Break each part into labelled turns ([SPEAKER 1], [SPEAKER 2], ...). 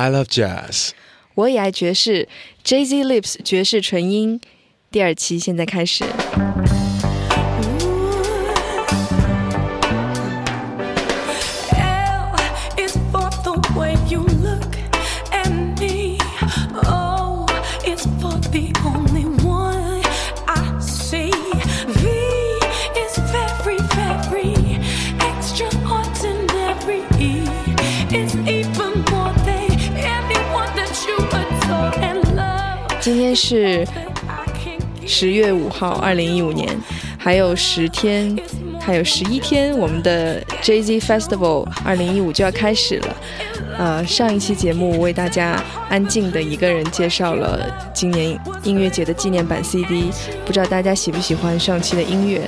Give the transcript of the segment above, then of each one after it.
[SPEAKER 1] I love jazz，
[SPEAKER 2] 我也爱爵士。Jay Z Lips 爵士纯音第二期现在开始。是十月五号，二零一五年，还有十天，还有十一天，我们的 Jay Z Festival 二零一五就要开始了。呃，上一期节目为大家安静的一个人介绍了今年音乐节的纪念版 CD，不知道大家喜不喜欢上期的音乐？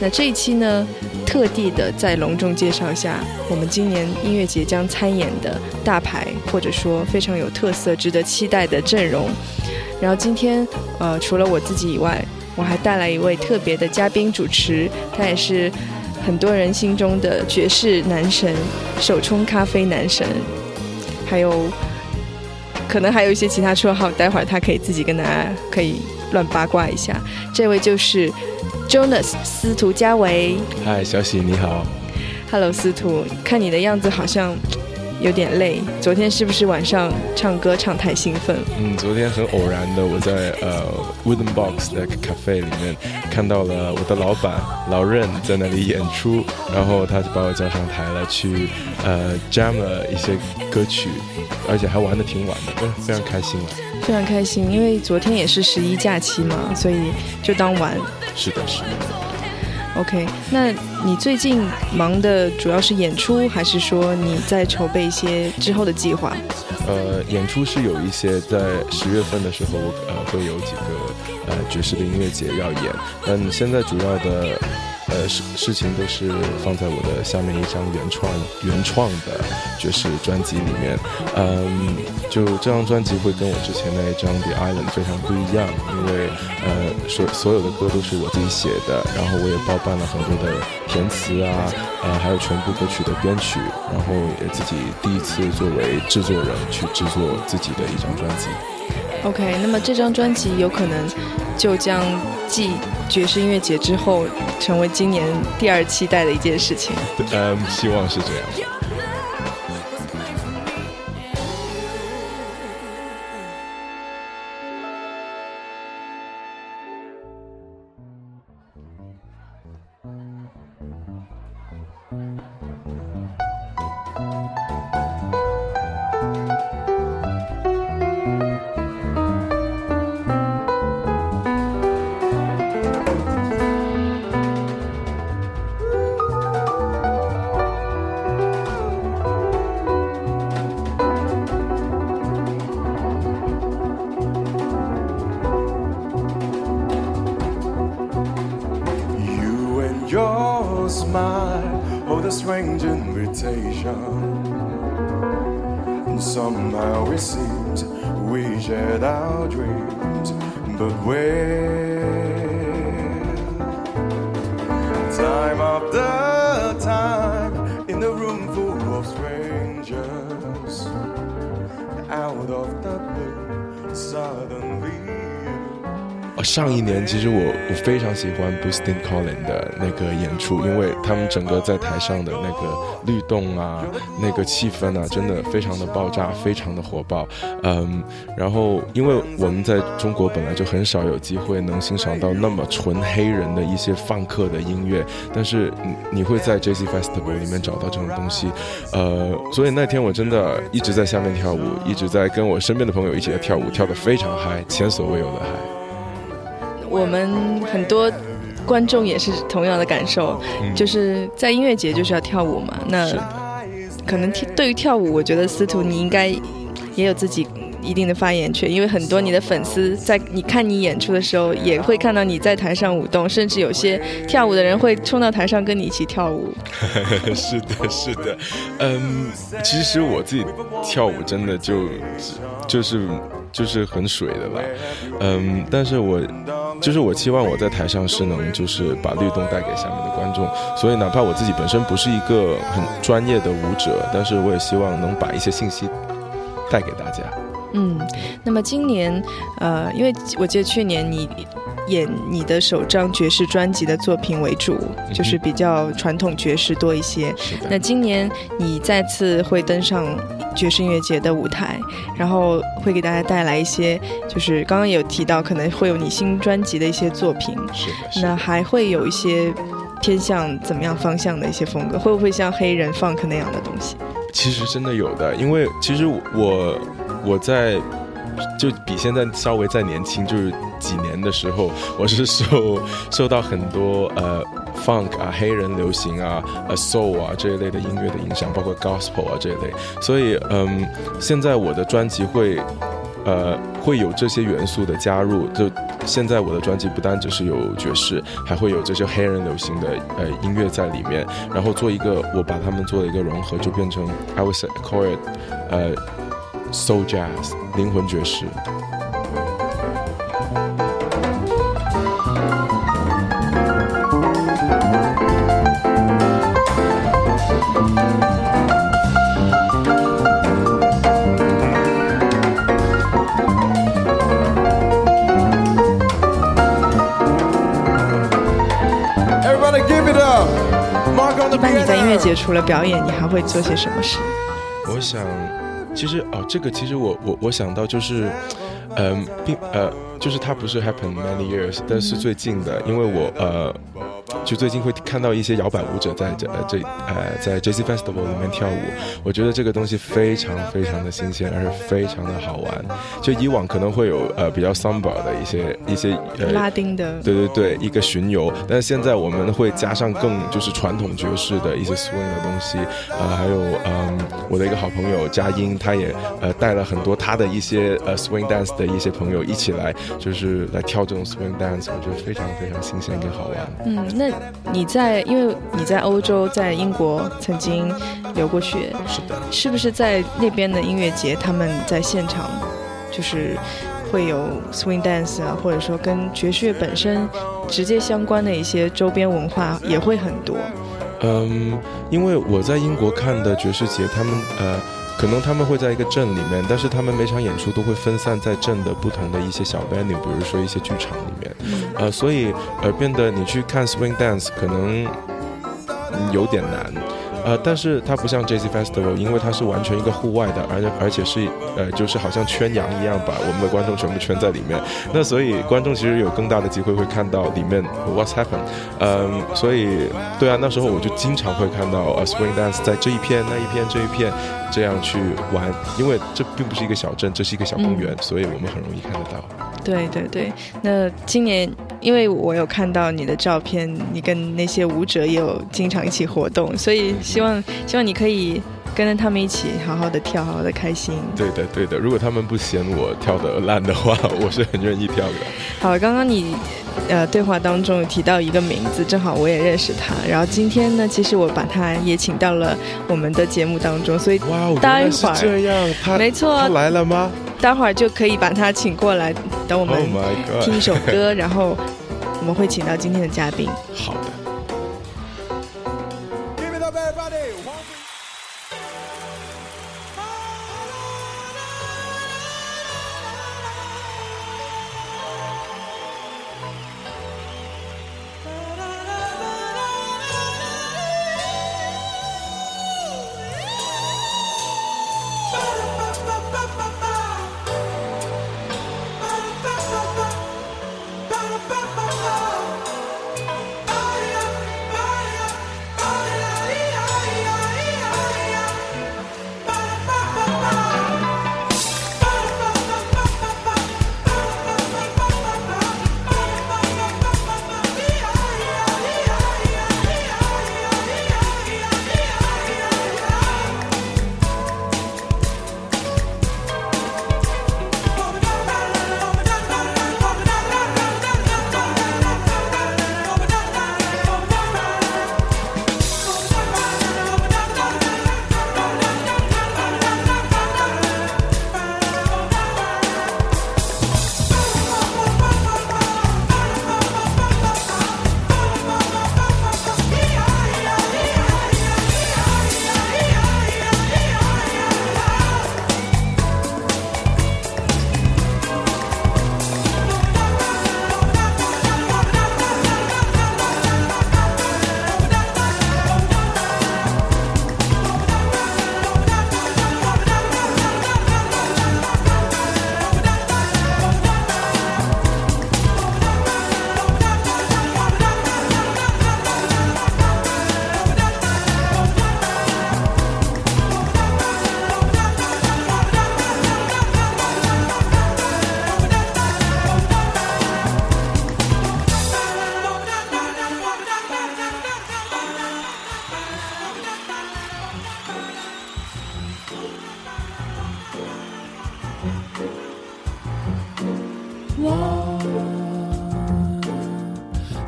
[SPEAKER 2] 那这一期呢，特地的再隆重介绍一下我们今年音乐节将参演的大牌，或者说非常有特色、值得期待的阵容。然后今天，呃，除了我自己以外，我还带来一位特别的嘉宾主持，他也是很多人心中的爵士男神、手冲咖啡男神，还有可能还有一些其他绰号，待会儿他可以自己跟大家可以乱八卦一下。这位就是 Jonas 司徒家维。
[SPEAKER 1] 嗨，小喜你好。
[SPEAKER 2] Hello，司徒，看你的样子好像。有点累，昨天是不是晚上唱歌唱太兴奋？
[SPEAKER 1] 嗯，昨天很偶然的，我在呃 Wooden Box 的 cafe 里面看到了我的老板老任在那里演出，然后他就把我叫上台了，去呃 jam 了一些歌曲，而且还玩的挺晚的，非非常开心了。
[SPEAKER 2] 非常开心，因为昨天也是十一假期嘛，所以就当玩。
[SPEAKER 1] 是的，是的。
[SPEAKER 2] OK，那你最近忙的主要是演出，还是说你在筹备一些之后的计划？
[SPEAKER 1] 呃，演出是有一些，在十月份的时候，呃，会有几个呃爵士的音乐节要演，但现在主要的。呃，事事情都是放在我的下面一张原创原创的爵士专辑里面。嗯，就这张专辑会跟我之前那一张《The Island》非常不一样，因为呃，所所有的歌都是我自己写的，然后我也包办了很多的填词啊，呃，还有全部歌曲的编曲，然后也自己第一次作为制作人去制作自己的一张专辑。
[SPEAKER 2] OK，那么这张专辑有可能就将继爵士音乐节之后，成为今年第二期待的一件事情。
[SPEAKER 1] 嗯，希望是这样。非常喜欢 Boosting Collin 的那个演出，因为他们整个在台上的那个律动啊，那个气氛啊，真的非常的爆炸，非常的火爆。嗯，然后因为我们在中国本来就很少有机会能欣赏到那么纯黑人的一些放克的音乐，但是你你会在 Jazz Festival 里面找到这种东西。呃，所以那天我真的一直在下面跳舞，一直在跟我身边的朋友一起在跳舞，跳得非常嗨，前所未有的嗨。
[SPEAKER 2] 我们很多观众也是同样的感受，就是在音乐节就是要跳舞嘛。那可能对于跳舞，我觉得司徒你应该也有自己一定的发言权，因为很多你的粉丝在你看你演出的时候，也会看到你在台上舞动，甚至有些跳舞的人会冲到台上跟你一起跳舞。
[SPEAKER 1] 是的，是的，嗯，其实我自己跳舞真的就就是就是很水的吧，嗯，但是我。就是我期望我在台上是能就是把律动带给下面的观众，所以哪怕我自己本身不是一个很专业的舞者，但是我也希望能把一些信息带给大家。
[SPEAKER 2] 嗯，那么今年，呃，因为我记得去年你演你的首张爵士专辑的作品为主，就是比较传统爵士多一些。那今年你再次会登上爵士音乐节的舞台，然后会给大家带来一些，就是刚刚有提到可能会有你新专辑的一些作品。
[SPEAKER 1] 是
[SPEAKER 2] 的。那还会有一些偏向怎么样方向的一些风格？会不会像黑人 funk 那样的东西？
[SPEAKER 1] 其实真的有的，因为其实我。我在就比现在稍微再年轻，就是几年的时候，我是受受到很多呃 funk 啊、黑人流行啊、呃 soul 啊这一类的音乐的影响，包括 gospel 啊这一类。所以嗯，现在我的专辑会呃会有这些元素的加入。就现在我的专辑不单只是有爵士，还会有这些黑人流行的呃音乐在里面，然后做一个我把它们做了一个融合，就变成 I would say call it 呃。Soul Jazz，灵魂爵士。
[SPEAKER 2] 一般 你在音乐节除了表演，你还会做些什么事？
[SPEAKER 1] 我想。其实哦，这个其实我我我想到就是，嗯，并呃，就是它不是 happen many years，但是最近的，因为我呃。就最近会看到一些摇摆舞者在这呃这呃在 Jazz Festival 里面跳舞，我觉得这个东西非常非常的新鲜，而且非常的好玩。就以往可能会有呃比较 samba 的一些一些呃
[SPEAKER 2] 拉丁的，
[SPEAKER 1] 对对对，一个巡游。但是现在我们会加上更就是传统爵士的一些 swing 的东西，呃还有嗯我的一个好朋友佳音，他也呃带了很多他的一些呃 swing dance 的一些朋友一起来，就是来跳这种 swing dance，我觉得非常非常新鲜跟好玩。
[SPEAKER 2] 嗯。那你在，因为你在欧洲，在英国曾经留过学，
[SPEAKER 1] 是的，
[SPEAKER 2] 是不是在那边的音乐节，他们在现场就是会有 swing dance 啊，或者说跟爵士乐本身直接相关的一些周边文化也会很多？
[SPEAKER 1] 嗯，因为我在英国看的爵士节，他们呃。可能他们会在一个镇里面，但是他们每场演出都会分散在镇的不同的一些小 venue，比如说一些剧场里面，呃，所以呃变得你去看 swing dance 可能有点难。呃，但是它不像 Jazz Festival，因为它是完全一个户外的，而且而且是呃，就是好像圈羊一样，把我们的观众全部圈在里面。那所以观众其实有更大的机会会看到里面 What's happened。嗯，所以对啊，那时候我就经常会看到呃 Swing Dance 在这一片那一片这一片这样去玩，因为这并不是一个小镇，这是一个小公园，所以我们很容易看得到。
[SPEAKER 2] 对对对，那今年。因为我有看到你的照片，你跟那些舞者也有经常一起活动，所以希望希望你可以跟着他们一起好好的跳，好好的开心。
[SPEAKER 1] 对的，对的。如果他们不嫌我跳的烂的话，我是很愿意跳的。
[SPEAKER 2] 好，刚刚你呃对话当中有提到一个名字，正好我也认识他。然后今天呢，其实我把他也请到了我们的节目当中，所以
[SPEAKER 1] 哇，待会儿这样，他
[SPEAKER 2] 没错，
[SPEAKER 1] 他来了吗？
[SPEAKER 2] 待会儿就可以把他请过来，等我们听一首歌，然后我们会请到今天的嘉宾。
[SPEAKER 1] 好的。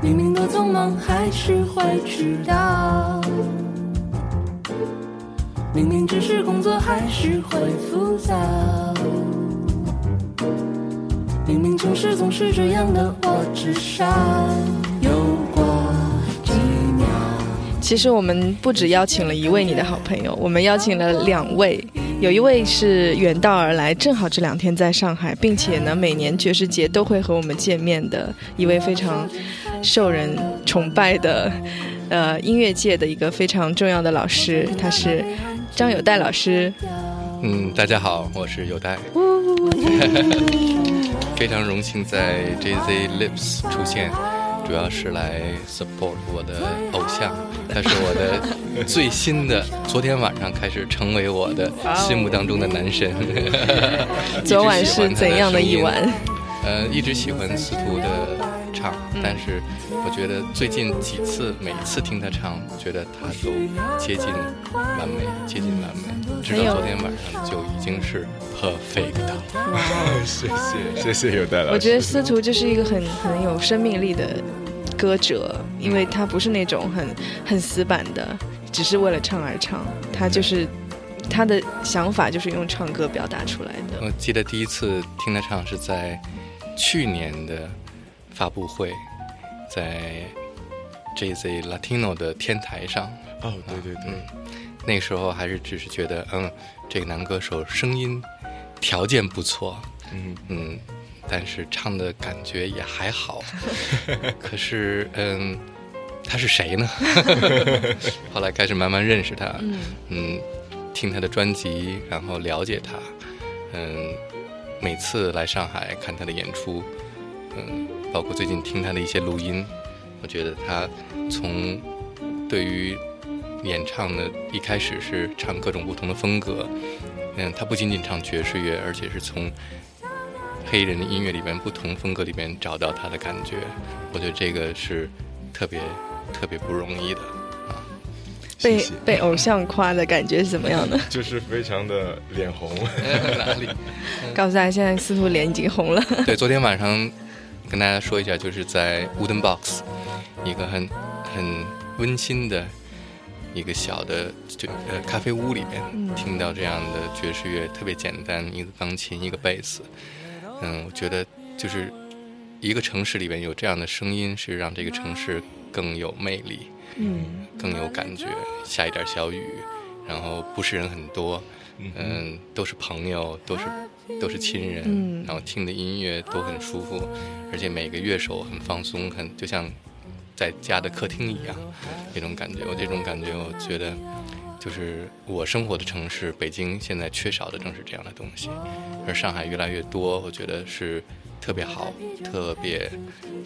[SPEAKER 3] 明明多匆忙还是会迟到。明明只是工作，还是会浮躁。明明总是总是这样的我，至少有过几秒。
[SPEAKER 2] 其实我们不只邀请了一位你的好朋友，我们邀请了两位，有一位是远道而来，正好这两天在上海，并且呢每年爵士节都会和我们见面的一位非常受人崇拜的，呃音乐界的一个非常重要的老师，他是张友代老师。
[SPEAKER 4] 嗯，大家好，我是友代，非常荣幸在 JZ Lips 出现，主要是来 support 我的偶像，他是我的最新的，昨天晚上开始成为我的心目当中的男神。
[SPEAKER 2] 昨晚是怎样的一晚？
[SPEAKER 4] 呃，一直喜欢司徒的唱，但是我觉得最近几次，每一次听他唱，觉得他都接近完美，接近完美。直到昨天晚上就已经是 perfect
[SPEAKER 1] 了。谢谢谢谢有代老师。
[SPEAKER 2] 我觉得司徒就是一个很很有生命力的歌者，因为他不是那种很很死板的，只是为了唱而唱，他就是他的想法就是用唱歌表达出来的。
[SPEAKER 4] 我记得第一次听他唱是在。去年的发布会，在 JZ Latino 的天台上。
[SPEAKER 1] 哦，对对对，
[SPEAKER 4] 那个时候还是只是觉得，嗯，这个男歌手声音条件不错，嗯嗯，但是唱的感觉也还好。可是，嗯，他是谁呢？后来开始慢慢认识他，嗯，听他的专辑，然后了解他，嗯。每次来上海看他的演出，嗯，包括最近听他的一些录音，我觉得他从对于演唱的一开始是唱各种不同的风格，嗯，他不仅仅唱爵士乐，而且是从黑人的音乐里边不同风格里边找到他的感觉，我觉得这个是特别特别不容易的啊。
[SPEAKER 2] 被被偶像夸的感觉是怎么样的？
[SPEAKER 1] 就是非常的脸红。
[SPEAKER 4] 哪里？
[SPEAKER 2] 告诉大家，现在司徒脸已经红了。
[SPEAKER 4] 对，昨天晚上跟大家说一下，就是在 Wooden Box，一个很很温馨的一个小的就呃咖啡屋里面，听到这样的爵士乐，特别简单，一个钢琴，一个贝斯。嗯，我觉得就是一个城市里边有这样的声音，是让这个城市更有魅力。嗯，更有感觉。下一点小雨，然后不是人很多，嗯，都是朋友，都是都是亲人，然后听的音乐都很舒服，而且每个乐手很放松，很就像在家的客厅一样那种感觉。我这种感觉，我觉得就是我生活的城市北京现在缺少的正是这样的东西，而上海越来越多，我觉得是特别好、特别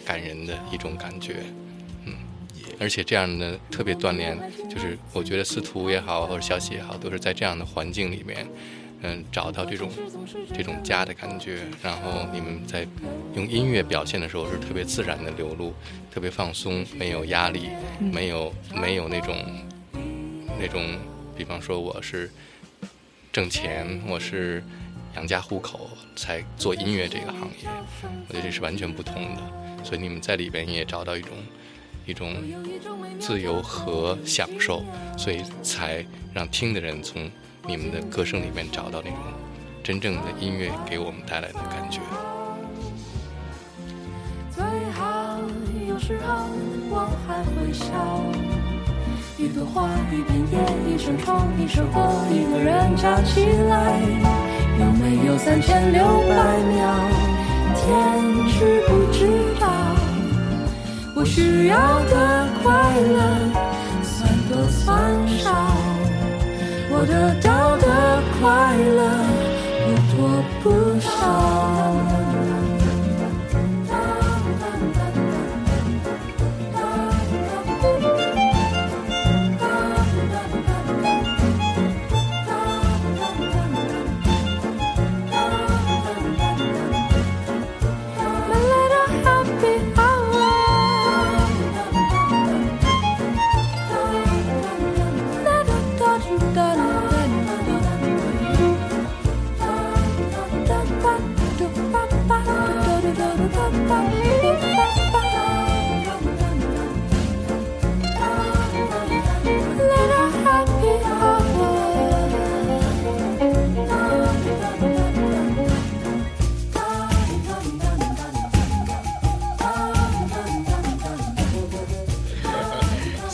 [SPEAKER 4] 感人的一种感觉。而且这样的特别锻炼，就是我觉得司徒也好，或者小喜也好，都是在这样的环境里面，嗯，找到这种这种家的感觉。然后你们在用音乐表现的时候是特别自然的流露，特别放松，没有压力，没有没有那种那种，比方说我是挣钱，我是养家糊口才做音乐这个行业，我觉得这是完全不同的。所以你们在里边也找到一种。一种自由和享受，所以才让听的人从你们的歌声里面找到那种真正的音乐给我们带来的感觉。
[SPEAKER 3] 最好有时候我还会笑，一朵花，一片叶，一扇窗，一首歌，一个人加起来，有没有三千六百秒？天知不知道？我需要的快乐，算多算少，得到的快乐不多不少。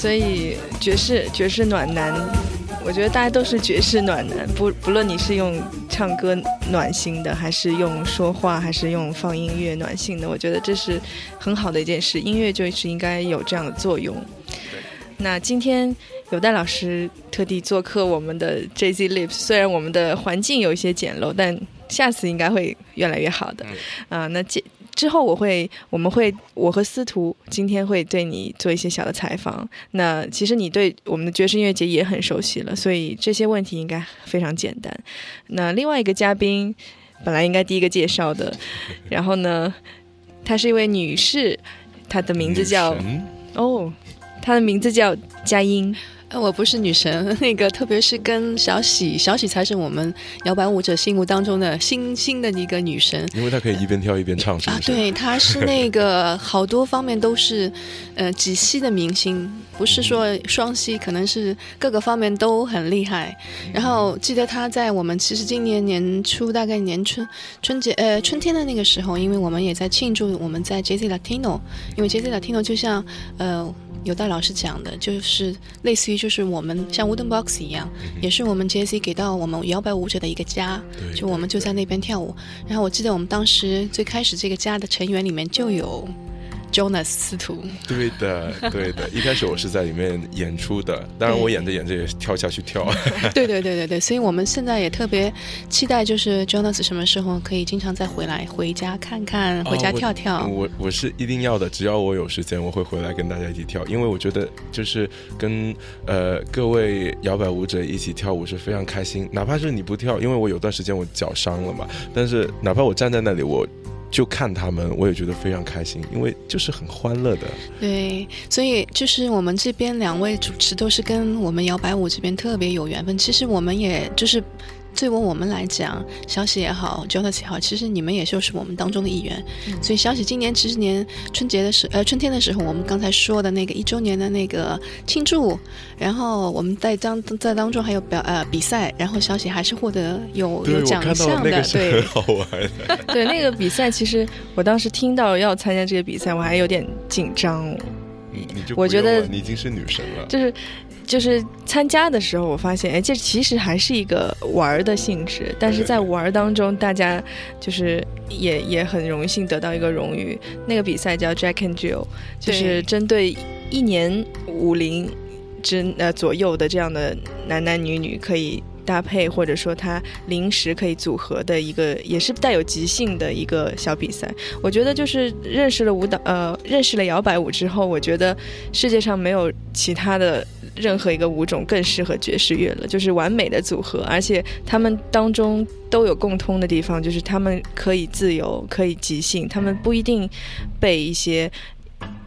[SPEAKER 2] 所以爵士爵士暖男，我觉得大家都是爵士暖男，不不论你是用唱歌暖心的，还是用说话，还是用放音乐暖心的，我觉得这是很好的一件事。音乐就是应该有这样的作用。那今天有戴老师特地做客我们的 J Z Lips，虽然我们的环境有一些简陋，但下次应该会越来越好的。啊，那接。之后我会，我们会，我和司徒今天会对你做一些小的采访。那其实你对我们的爵士音乐节也很熟悉了，所以这些问题应该非常简单。那另外一个嘉宾本来应该第一个介绍的，然后呢，她是一位女士，她的名字叫哦，她的名字叫佳音。
[SPEAKER 5] 我不是女神，那个特别是跟小喜，小喜才是我们摇摆舞者心目当中的新兴的一个女神，
[SPEAKER 1] 因为她可以一边跳一边唱，是啊，
[SPEAKER 5] 对，她是那 个好多方面都是，呃，几栖的明星，不是说双栖，可能是各个方面都很厉害。然后记得她在我们其实今年年初大概年春春节呃春天的那个时候，因为我们也在庆祝我们在 J Z Latino，因为 J Z Latino 就像呃。有戴老师讲的，就是类似于就是我们像 Wooden Box 一样，也是我们 JC 给到我们摇摆舞者的一个家，就我们就在那边跳舞。然后我记得我们当时最开始这个家的成员里面就有。Jonas 司徒，
[SPEAKER 1] 对的，对的。一开始我是在里面演出的，当然我演着演着也跳下去跳。
[SPEAKER 5] 对对对对对，所以我们现在也特别期待，就是 Jonas 什么时候可以经常再回来，回家看看，回家跳跳。
[SPEAKER 1] 我我是一定要的，只要我有时间，我会回来跟大家一起跳，因为我觉得就是跟呃各位摇摆舞者一起跳舞是非常开心，哪怕是你不跳，因为我有段时间我脚伤了嘛，但是哪怕我站在那里，我。就看他们，我也觉得非常开心，因为就是很欢乐的。
[SPEAKER 5] 对，所以就是我们这边两位主持都是跟我们摇摆舞这边特别有缘分。其实我们也就是。对于我们来讲，小喜也好，Jonas 也好，其实你们也就是我们当中的一员。所以小喜今年其实年春节的时呃春天的时候，我们刚才说的那个一周年的那个庆祝，然后我们在当在当中还有表呃比赛，然后小喜还是获得有有奖项的，
[SPEAKER 1] 对，好玩。
[SPEAKER 2] 对那个比赛，其实我当时听到要参加这个比赛，我还有点紧张。
[SPEAKER 1] 你你就
[SPEAKER 2] 我觉得
[SPEAKER 1] 你已经是女神了，
[SPEAKER 2] 就是。就是参加的时候，我发现，哎，这其实还是一个玩的性质，但是在玩当中，大家就是也也很荣幸得到一个荣誉。那个比赛叫 Jack and Jill，就是针对一年五龄之呃左右的这样的男男女女可以搭配，或者说他临时可以组合的一个，也是带有即兴的一个小比赛。我觉得就是认识了舞蹈，呃，认识了摇摆舞之后，我觉得世界上没有其他的。任何一个舞种更适合爵士乐了，就是完美的组合，而且他们当中都有共通的地方，就是他们可以自由，可以即兴，他们不一定背一些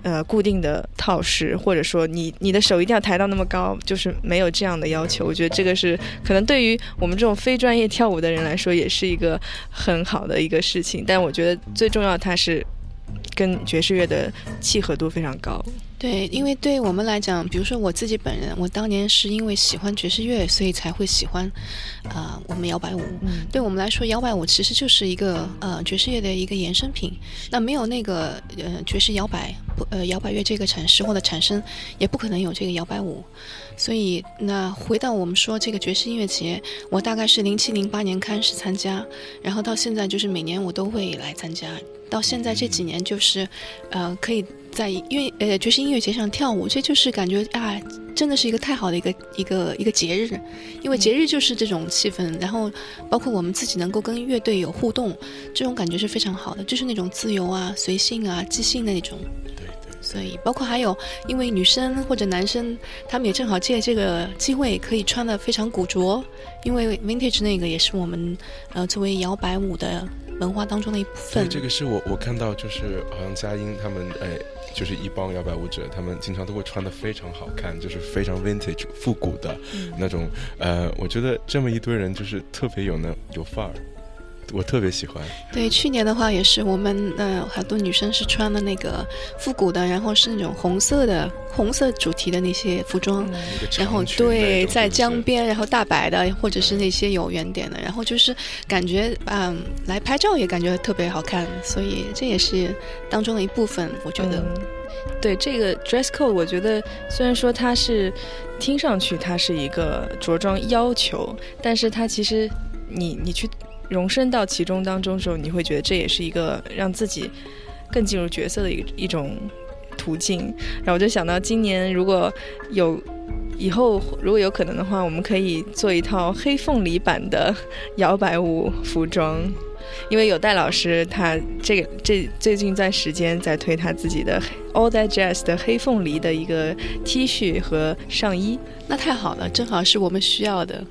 [SPEAKER 2] 呃固定的套式，或者说你你的手一定要抬到那么高，就是没有这样的要求。我觉得这个是可能对于我们这种非专业跳舞的人来说，也是一个很好的一个事情。但我觉得最重要，它是跟爵士乐的契合度非常高。
[SPEAKER 5] 对，因为对我们来讲，比如说我自己本人，我当年是因为喜欢爵士乐，所以才会喜欢，啊，我们摇摆舞。对我们来说，摇摆舞其实就是一个呃爵士乐的一个衍生品。那没有那个呃爵士摇摆不呃摇摆乐这个产生或者产生，也不可能有这个摇摆舞。所以那回到我们说这个爵士音乐节，我大概是零七零八年开始参加，然后到现在就是每年我都会来参加。到现在这几年就是，呃，可以。在音乐呃爵士音乐节上跳舞，这就是感觉啊，真的是一个太好的一个一个一个节日，因为节日就是这种气氛，然后包括我们自己能够跟乐队有互动，这种感觉是非常好的，就是那种自由啊、随性啊、即兴的那种。
[SPEAKER 1] 对对。
[SPEAKER 5] 所以包括还有，因为女生或者男生，他们也正好借这个机会可以穿的非常古着，因为 vintage 那个也是我们呃作为摇摆舞的文化当中的一部分。
[SPEAKER 1] 这个是我我看到就是好像佳音他们哎。就是一帮摇摆舞者，他们经常都会穿的非常好看，就是非常 vintage 复古的那种。呃，我觉得这么一堆人就是特别有那有范儿，我特别喜欢。
[SPEAKER 5] 对，去年的话也是，我们呃很多女生是穿了那个复古的，然后是那种红色的红色主题的那些服装，然后对，在江边，然后大白的，或者是那些有圆点的，然后就是感觉嗯来拍照也感觉特别好看，所以这也是当中的一部分，我觉得。
[SPEAKER 2] 对这个 dress code，我觉得虽然说它是听上去它是一个着装要求，但是它其实你你去容身到其中当中的时候，你会觉得这也是一个让自己更进入角色的一一种途径。然后我就想到今年如果有以后如果有可能的话，我们可以做一套黑凤梨版的摇摆舞服装。因为有戴老师，他这个这最近在时间在推他自己的 All That Jazz 的黑凤梨的一个 T 恤和上衣，
[SPEAKER 6] 那太好了，正好是我们需要的。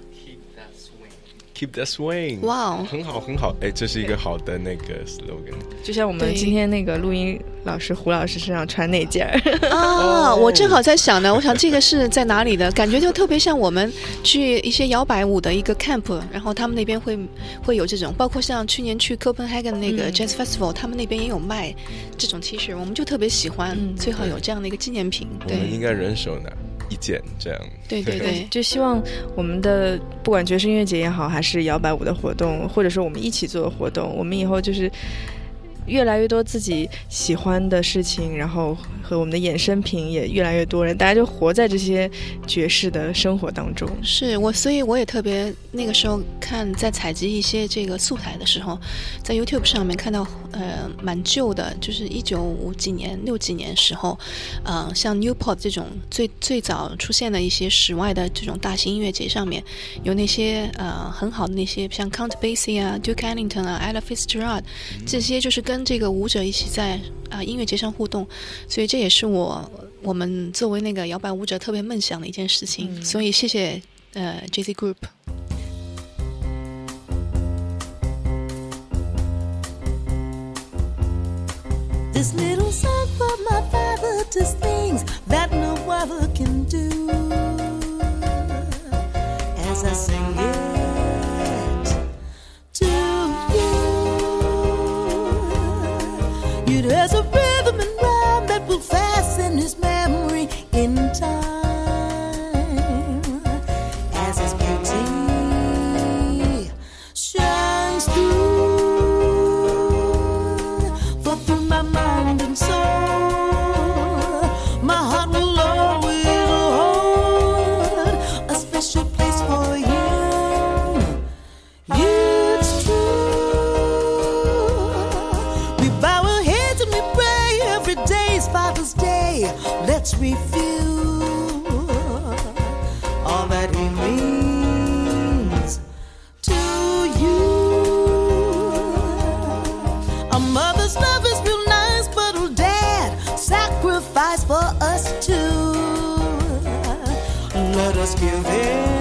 [SPEAKER 1] Keep the swing，
[SPEAKER 6] 哇哦，
[SPEAKER 1] 很好很好，哎，这是一个好的那个 slogan。
[SPEAKER 2] 就像我们今天那个录音老师胡老师身上穿那件
[SPEAKER 6] 儿啊，我正好在想呢，我想这个是在哪里的？感觉就特别像我们去一些摇摆舞的一个 camp，然后他们那边会会有这种，包括像去年去 Copenhagen 那个 Jazz Festival，他们那边也有卖这种 T 恤，我们就特别喜欢，最好有这样的一个纪念品。对，
[SPEAKER 1] 应该人手拿。一件这样，
[SPEAKER 6] 对对 对，
[SPEAKER 2] 就希望我们的不管爵士音乐节也好，还是摇摆舞的活动，或者说我们一起做的活动，我们以后就是。越来越多自己喜欢的事情，然后和我们的衍生品也越来越多人，大家就活在这些爵士的生活当中。
[SPEAKER 6] 是我，所以我也特别那个时候看在采集一些这个素材的时候，在 YouTube 上面看到呃蛮旧的，就是一九五几年、六几年时候，呃像 Newport 这种最最早出现的一些室外的这种大型音乐节上面，有那些呃很好的那些像 Count Basie 啊、Duke Ellington 啊、Ella Fitzgerald 这些就是跟跟这个舞者一起在啊音乐节上互动，所以这也是我我们作为那个摇摆舞者特别梦想的一件事情。所以谢谢呃 J Z Group。There's a could give in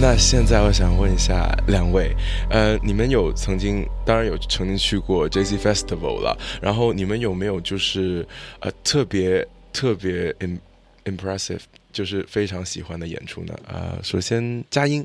[SPEAKER 1] 那现在我想问一下两位，呃，你们有曾经，当然有曾经去过 j z Festival 了，然后你们有没有就是呃特别特别 impressive，就是非常喜欢的演出呢？呃，首先佳音。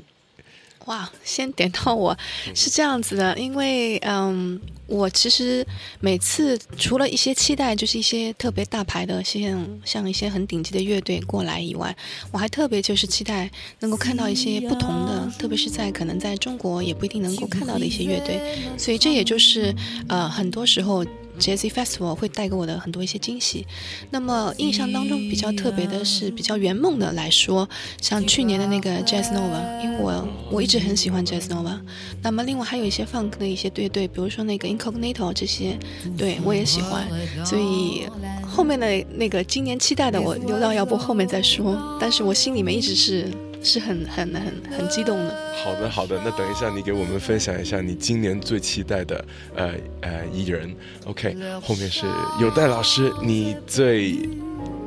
[SPEAKER 5] 哇，先点到我。是这样子的，因为嗯，我其实每次除了一些期待，就是一些特别大牌的，像像一些很顶级的乐队过来以外，我还特别就是期待能够看到一些不同的，特别是在可能在中国也不一定能够看到的一些乐队，所以这也就是呃很多时候。Jazz Festival 会带给我的很多一些惊喜。那么印象当中比较特别的是，比较圆梦的来说，像去年的那个 Jazz Nova，因为我我一直很喜欢 Jazz Nova。那么另外还有一些 Funk 的一些乐队，比如说那个 Incognito 这些，对我也喜欢。所以后面的那个今年期待的，我留到要不后面再说。但是我心里面一直是。是很很很很激动的。
[SPEAKER 1] 好的好的，那等一下你给我们分享一下你今年最期待的呃呃艺人。OK，后面是有戴老师，你最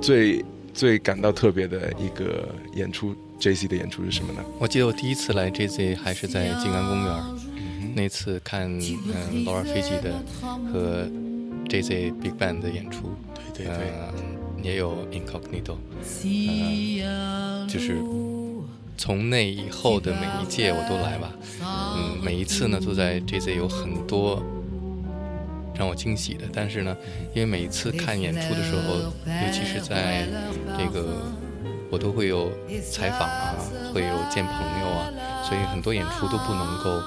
[SPEAKER 1] 最最感到特别的一个演出，JC 的演出是什么呢？
[SPEAKER 4] 我记得我第一次来 JC 还是在静安公园，那次看嗯劳尔飞机的和 JC Big Band 的演出，
[SPEAKER 1] 对对对，
[SPEAKER 4] 也有 Incognito，呃，就是。从那以后的每一届我都来吧，嗯，每一次呢都在 JZ 有很多让我惊喜的，但是呢，因为每一次看演出的时候，尤其是在这个我都会有采访啊，会有见朋友啊，所以很多演出都不能够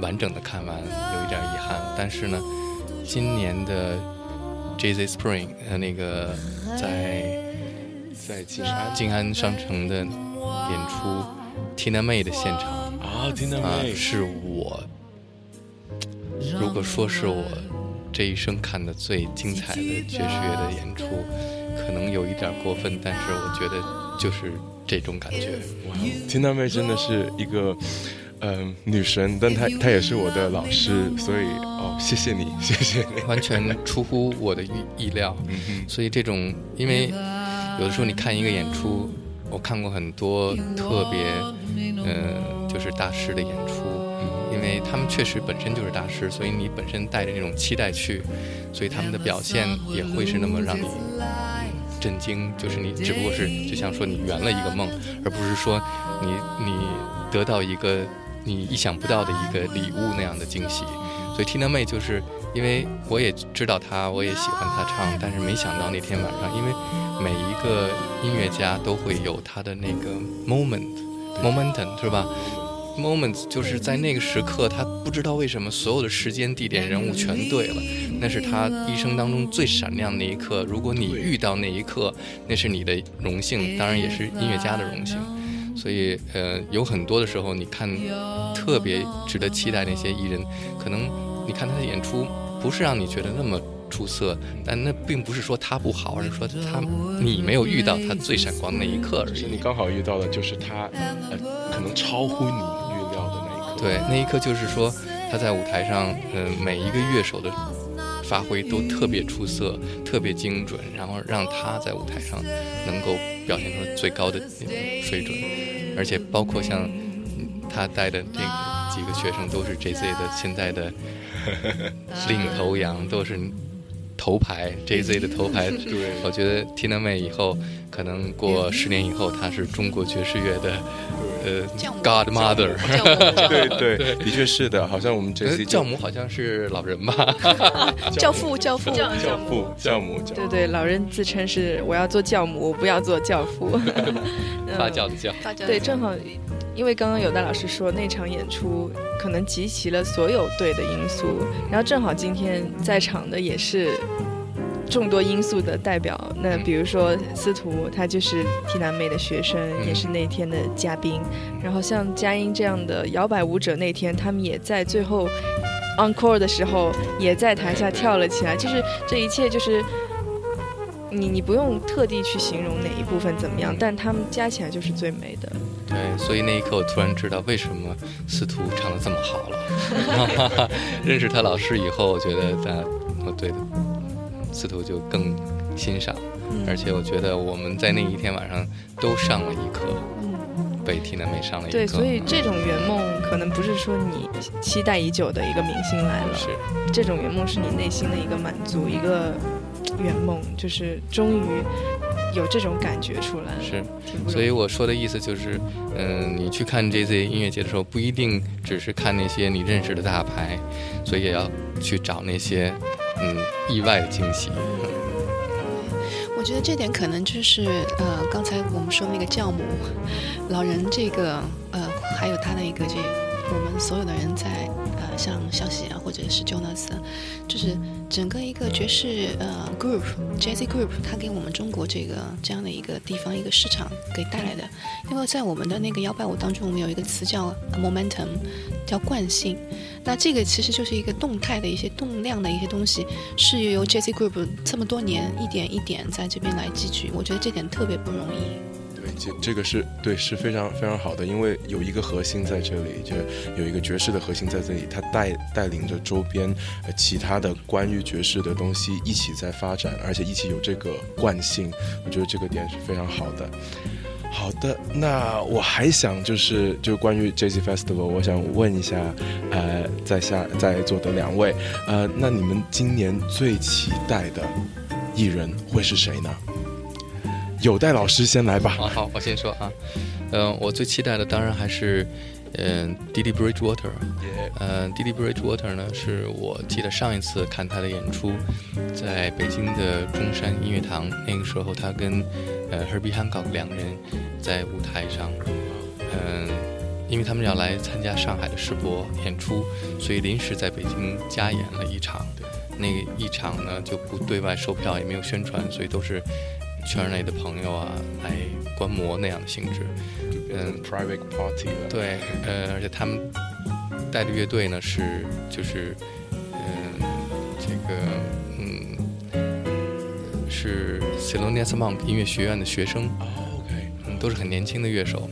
[SPEAKER 4] 完整的看完，有一点遗憾。但是呢，今年的 JZ Spring 呃那个在
[SPEAKER 1] 在静安
[SPEAKER 4] 静安商城的。演出 Tina May 的现场
[SPEAKER 1] 啊，Tina May
[SPEAKER 4] 是我，如果说是我这一生看的最精彩的爵士乐的演出，可能有一点过分，但是我觉得就是这种感觉。
[SPEAKER 1] 哇，Tina May 真的是一个嗯女神，但她她也是我的老师，所以哦，谢谢你，谢谢你，
[SPEAKER 4] 完全出乎我的意意料。所以这种，因为有的时候你看一个演出。我看过很多特别，嗯，就是大师的演出，因为他们确实本身就是大师，所以你本身带着那种期待去，所以他们的表现也会是那么让你震惊。就是你只不过是就像说你圆了一个梦，而不是说你你得到一个你意想不到的一个礼物那样的惊喜。所以 Tina May 就是因为我也知道他，我也喜欢他唱，但是没想到那天晚上，因为。每一个音乐家都会有他的那个 moment，momentum 是吧？moment 就是在那个时刻，他不知道为什么所有的时间、地点、人物全对了，那是他一生当中最闪亮的一刻。如果你遇到那一刻，那是你的荣幸，当然也是音乐家的荣幸。所以，呃，有很多的时候，你看特别值得期待那些艺人，可能你看他的演出，不是让你觉得那么。出色，但那并不是说他不好，而是说他你没有遇到他最闪光的那一刻而已。
[SPEAKER 1] 你刚好遇到的就是他，呃，可能超乎你预料的那一刻。
[SPEAKER 4] 对，那一刻就是说他在舞台上，嗯，每一个乐手的发挥都特别出色，特别精准，然后让他在舞台上能够表现出最高的那种水准，而且包括像他带的这个几个学生都是 J Z 的现在的 领头羊，都是。头牌，J Z 的头牌。
[SPEAKER 1] 对，
[SPEAKER 4] 我觉得 Tina May 以后可能过十年以后，他是中国爵士乐的呃 Godmother。
[SPEAKER 1] 对 对，的确是的，好像我们这些
[SPEAKER 4] 教母好像是老人吧？
[SPEAKER 5] 教父，教父，
[SPEAKER 1] 教父，教母。
[SPEAKER 2] 对对，老人自称是我要做教母，不要做教父。
[SPEAKER 4] 发酵的
[SPEAKER 5] 教。
[SPEAKER 2] 对，正好。因为刚刚有的老师说那场演出可能集齐了所有对的因素，然后正好今天在场的也是众多因素的代表。那比如说司徒，他就是缇娜妹的学生，也是那天的嘉宾。然后像佳音这样的摇摆舞者，那天他们也在最后 encore 的时候也在台下跳了起来。就是这一切就是。你你不用特地去形容哪一部分怎么样，但他们加起来就是最美的。
[SPEAKER 4] 对，所以那一刻我突然知道为什么司徒唱的这么好了。认识他老师以后，我觉得他，我对司徒就更欣赏，而且我觉得我们在那一天晚上都上了一课，被缇娜美上了一课。
[SPEAKER 2] 对，所以这种圆梦可能不是说你期待已久的一个明星来了，
[SPEAKER 4] 是
[SPEAKER 2] 这种圆梦是你内心的一个满足，一个。圆梦就是终于有这种感觉出来了，
[SPEAKER 4] 是，所以我说的意思就是，嗯，你去看这次音乐节的时候，不一定只是看那些你认识的大牌，所以也要去找那些嗯意外的惊喜。
[SPEAKER 5] 我觉得这点可能就是呃，刚才我们说那个教母老人这个呃，还有他的一个这个我们所有的人在。呃像消息啊，或者是 Jonas，就是整个一个爵士呃 group，Jazz group，它给我们中国这个这样的一个地方一个市场给带来的。因为在我们的那个摇摆舞当中，我们有一个词叫 momentum，叫惯性。那这个其实就是一个动态的一些动量的一些东西，是由 Jazz group 这么多年一点一点在这边来积聚。我觉得这点特别不容易。
[SPEAKER 1] 这这个是对是非常非常好的，因为有一个核心在这里，就有一个爵士的核心在这里，它带带领着周边呃其他的关于爵士的东西一起在发展，而且一起有这个惯性，我觉得这个点是非常好的。好的，那我还想就是就关于 Jazz Festival，我想问一下，呃，在下在座的两位，呃，那你们今年最期待的艺人会是谁呢？有待老师先来吧。
[SPEAKER 4] 啊，好，我先说啊，嗯，我最期待的当然还是，嗯，Didi Bridgewater。嗯，Didi Bridgewater 呢，是我记得上一次看他的演出，在北京的中山音乐堂，那个时候他跟呃 Herbie Hancock 两人在舞台上，嗯，因为他们要来参加上海的世博演出，所以临时在北京加演了一场。那一场呢就不对外售票，也没有宣传，所以都是。圈内的朋友啊，来观摩那样的性质，
[SPEAKER 1] 嗯，private party。
[SPEAKER 4] 对，呃，而且他们带的乐队呢是就是，嗯，这个嗯是 s e l o n i a s Monk 音乐学院的学生
[SPEAKER 1] ，OK，
[SPEAKER 4] 嗯，都是很年轻的乐手。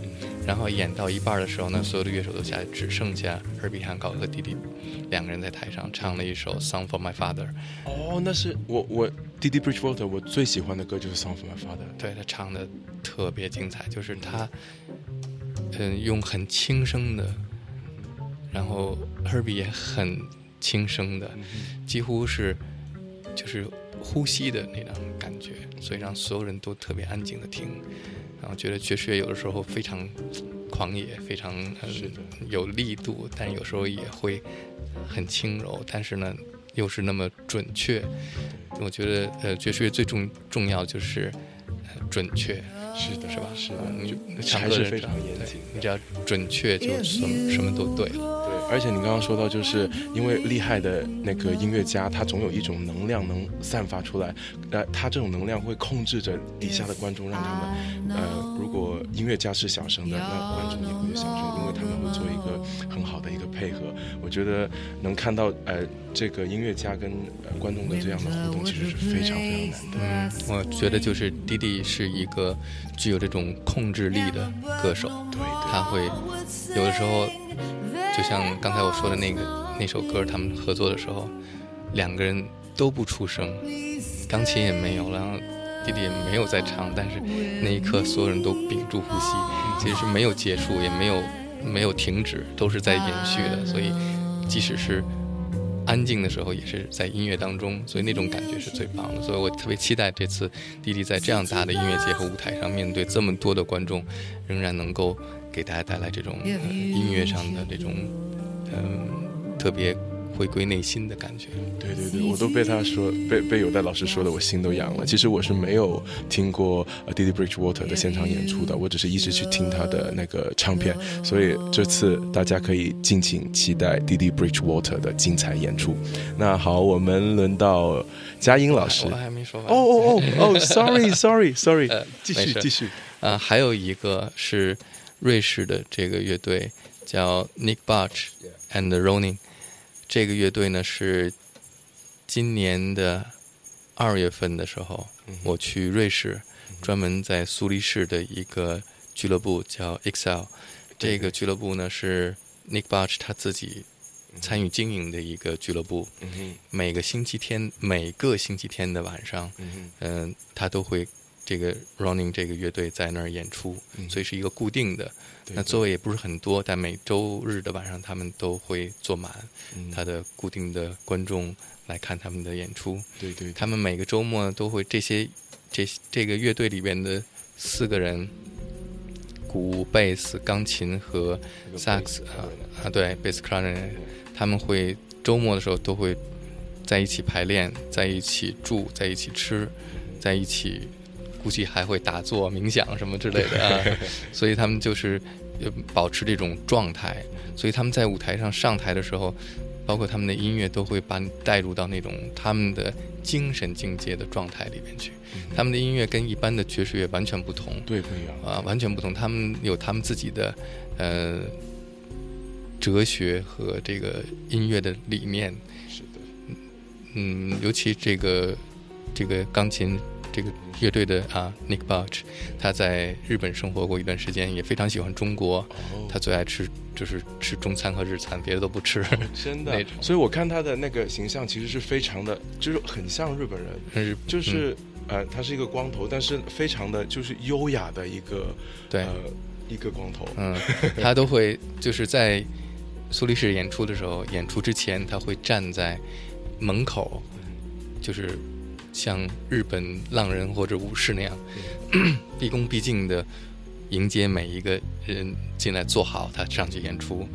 [SPEAKER 4] 然后演到一半的时候呢，所有的乐手都下来，只剩下 Herbie Hancock 和弟弟两个人在台上唱了一首《Song for My Father》。
[SPEAKER 1] 哦，那是我我弟弟 Bridgewater 我最喜欢的歌就是《Song for My Father》。
[SPEAKER 4] 对他唱的特别精彩，就是他嗯用很轻声的，然后 Herbie 也很轻声的，几乎是就是呼吸的那种感觉，所以让所有人都特别安静的听。然后觉得爵士乐有的时候非常狂野，非常有力度，但有时候也会很轻柔。但是呢，又是那么准确。我觉得，呃，爵士乐最重重要就是准确，
[SPEAKER 1] 是的，
[SPEAKER 4] 是吧？
[SPEAKER 1] 是的，
[SPEAKER 4] 你
[SPEAKER 1] 还是非常严谨。
[SPEAKER 4] 你只要准确，就什什么都对了。
[SPEAKER 1] 而且你刚刚说到，就是因为厉害的那个音乐家，他总有一种能量能散发出来，呃，他这种能量会控制着底下的观众，让他们，呃，如果音乐家是小声的，那观众也会小声，因为他们会做一个很好的一个配合。我觉得能看到，呃，这个音乐家跟呃观众的这样的互动，其实是非常非常难
[SPEAKER 4] 的。我觉得就是弟弟是一个具有这种控制力的歌手，
[SPEAKER 1] 对，
[SPEAKER 4] 他会有的时候。就像刚才我说的那个那首歌，他们合作的时候，两个人都不出声，钢琴也没有，然后弟弟也没有在唱，但是那一刻所有人都屏住呼吸，其实是没有结束，也没有没有停止，都是在延续的。所以即使是安静的时候也是在音乐当中，所以那种感觉是最棒的。所以我特别期待这次弟弟在这样大的音乐节和舞台上，面对这么多的观众，仍然能够给大家带来这种音乐上的这种嗯特别。回归内心的感觉，
[SPEAKER 1] 对对对，我都被他说，被被有代老师说的，我心都痒了。其实我是没有听过 Didi Bridgewater 的现场演出的，我只是一直去听他的那个唱片。所以这次大家可以敬请期待 Didi Bridgewater 的精彩演出。那好，我们轮到佳音老师，
[SPEAKER 4] 我还没说完。
[SPEAKER 1] 哦哦哦哦，Sorry Sorry Sorry，继续继续。
[SPEAKER 4] 啊，还有一个是瑞士的这个乐队叫 Nick Bach and Ronin。这个乐队呢是今年的二月份的时候，我去瑞士，专门在苏黎世的一个俱乐部叫 Excel。这个俱乐部呢是 Nick Bach 他自己参与经营的一个俱乐部。每个星期天，每个星期天的晚上，嗯，他都会这个 Running 这个乐队在那儿演出，所以是一个固定的。那座位也不是很多，但每周日的晚上他们都会坐满，他的固定的观众来看他们的演出。
[SPEAKER 1] 对对，
[SPEAKER 4] 他们每个周末都会这些这这个乐队里边的四个人，鼓、贝斯、钢琴和萨克斯啊啊，对，贝斯、克拉人，他们会周末的时候都会在一起排练，在一起住，在一起吃，在一起。估计还会打坐冥想什么之类的啊，所以他们就是保持这种状态。所以他们在舞台上上台的时候，包括他们的音乐都会把你带入到那种他们的精神境界的状态里面去。他们的音乐跟一般的爵士乐完全不同，
[SPEAKER 1] 对，不一样
[SPEAKER 4] 啊，完全不同。他们有他们自己的呃哲学和这个音乐的理念。
[SPEAKER 1] 是的，
[SPEAKER 4] 嗯，尤其这个这个钢琴。这个乐队的啊，Nick Bach，他在日本生活过一段时间，也非常喜欢中国。他最爱吃就是吃中餐和日餐，别的都不吃。
[SPEAKER 1] 真的，所以我看他的那个形象其实是非常的，就是很像日本人。就是呃，他是一个光头，但是非常的就是优雅的一个
[SPEAKER 4] 对
[SPEAKER 1] 一个光头。
[SPEAKER 4] 嗯，他都会就是在苏黎世演出的时候，演出之前他会站在门口，就是。像日本浪人或者武士那样，毕恭毕敬的迎接每一个人进来坐好，他上去演出，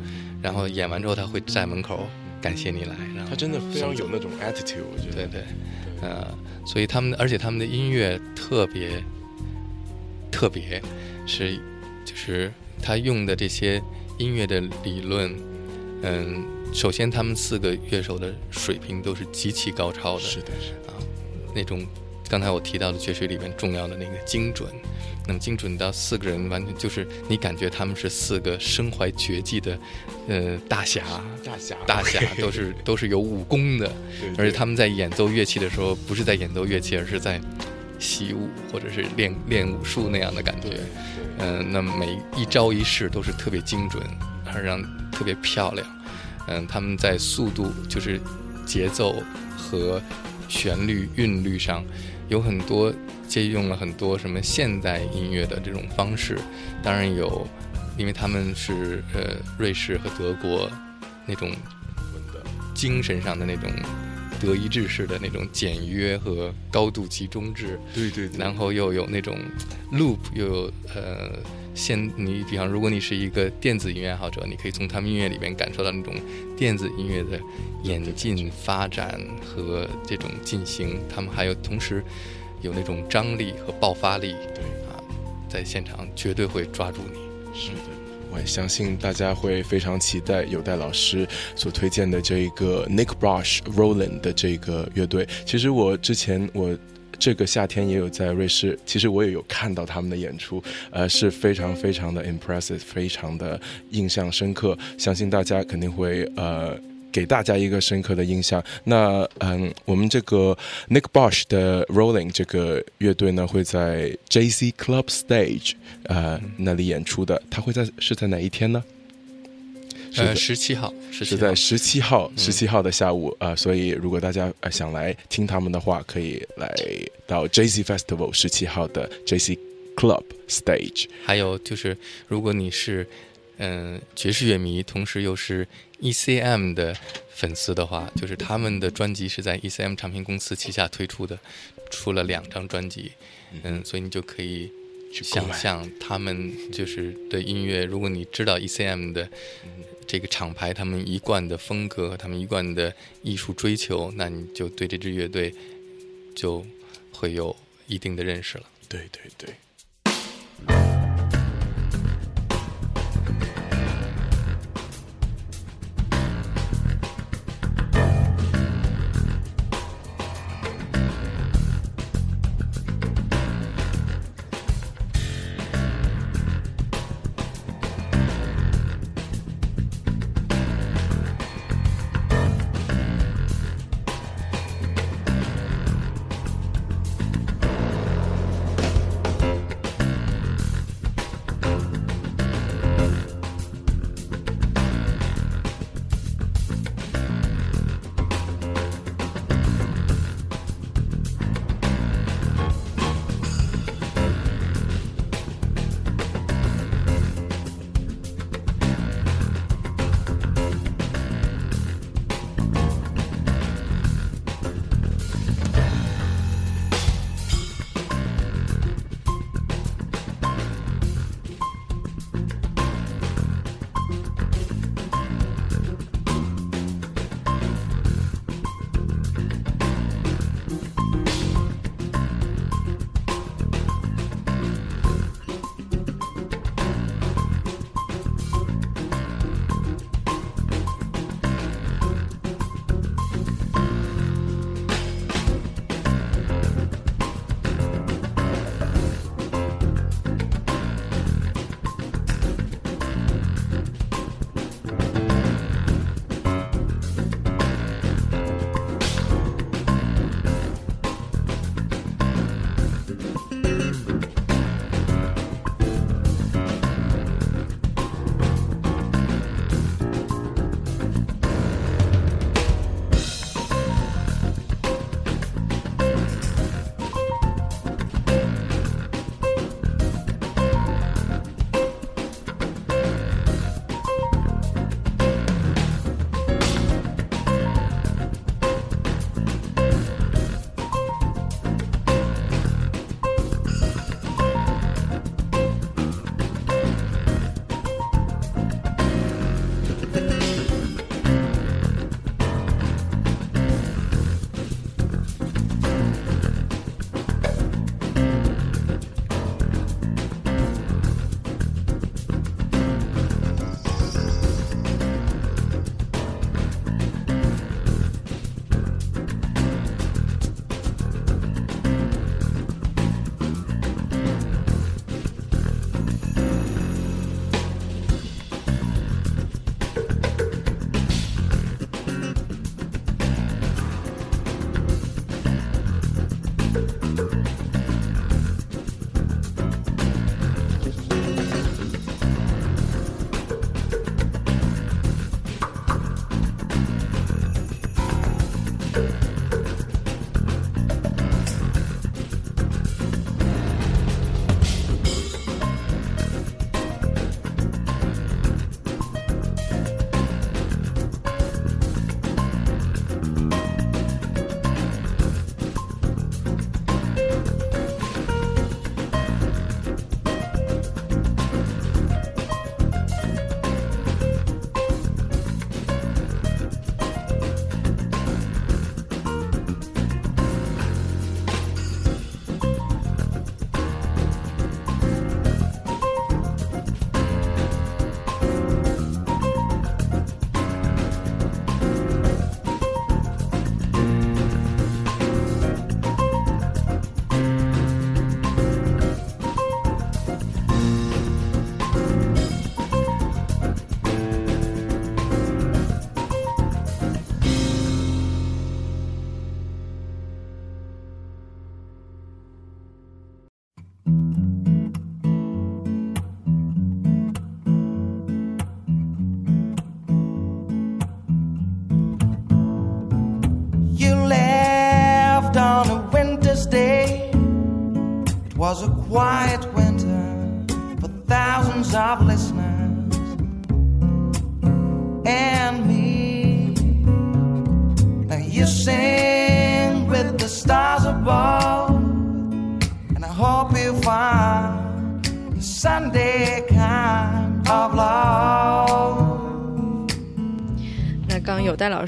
[SPEAKER 4] 然后演完之后他会在门口感谢你来。然后
[SPEAKER 1] 他真的非常有那种 attitude，我觉
[SPEAKER 4] 得。对对，呃，所以他们而且他们的音乐特别特别，是就是他用的这些音乐的理论，嗯，首先他们四个乐手的水平都是极其高超的。
[SPEAKER 1] 是的，是
[SPEAKER 4] 啊。那种刚才我提到的爵士里面重要的那个精准，那么精准到四个人完全就是你感觉他们是四个身怀绝技的，呃，大侠，
[SPEAKER 1] 大侠，
[SPEAKER 4] 大侠都是都是有武功的，而且他们在演奏乐器的时候不是在演奏乐器，而是在习武或者是练练武术那样的感觉，嗯，那每一招一式都是特别精准，而让特别漂亮，嗯，他们在速度就是节奏和。旋律韵律上，有很多借用了很多什么现代音乐的这种方式，当然有，因为他们是呃瑞士和德国那种精神上的那种德意志式的那种简约和高度集中制，
[SPEAKER 1] 对对，
[SPEAKER 4] 然后又有那种 loop，又有呃。现你比方，如果你是一个电子音乐爱好者，你可以从他们音乐里面感受到那种电子音乐的演进发展和这种进行。他们还有同时有那种张力和爆发力，
[SPEAKER 1] 对
[SPEAKER 4] 啊，在现场绝对会抓住你。
[SPEAKER 1] 是的，我也相信大家会非常期待有待老师所推荐的这一个 Nick Brush Roland 的这个乐队。其实我之前我。这个夏天也有在瑞士，其实我也有看到他们的演出，呃，是非常非常的 impressive，非常的印象深刻。相信大家肯定会呃给大家一个深刻的印象。那嗯，我们这个 Nick Bosch 的 Rolling 这个乐队呢，会在 JC Club Stage 呃那里演出的。他会在是在哪一天呢？
[SPEAKER 4] 呃，十七号
[SPEAKER 1] 是在十七号，十七号的下午啊，所以如果大家呃想来听他们的话，可以来到 JC Festival 十七号的 JC Club Stage。
[SPEAKER 4] 还有就是，如果你是嗯爵士乐迷，同时又是 ECM 的粉丝的话，就是他们的专辑是在 ECM 唱片公司旗下推出的，出了两张专辑，嗯，所以你就可以想象他们就是的音乐。如果你知道 ECM 的这个厂牌，他们一贯的风格和他们一贯的艺术追求，那你就对这支乐队就会有一定的认识了。
[SPEAKER 6] 对对对。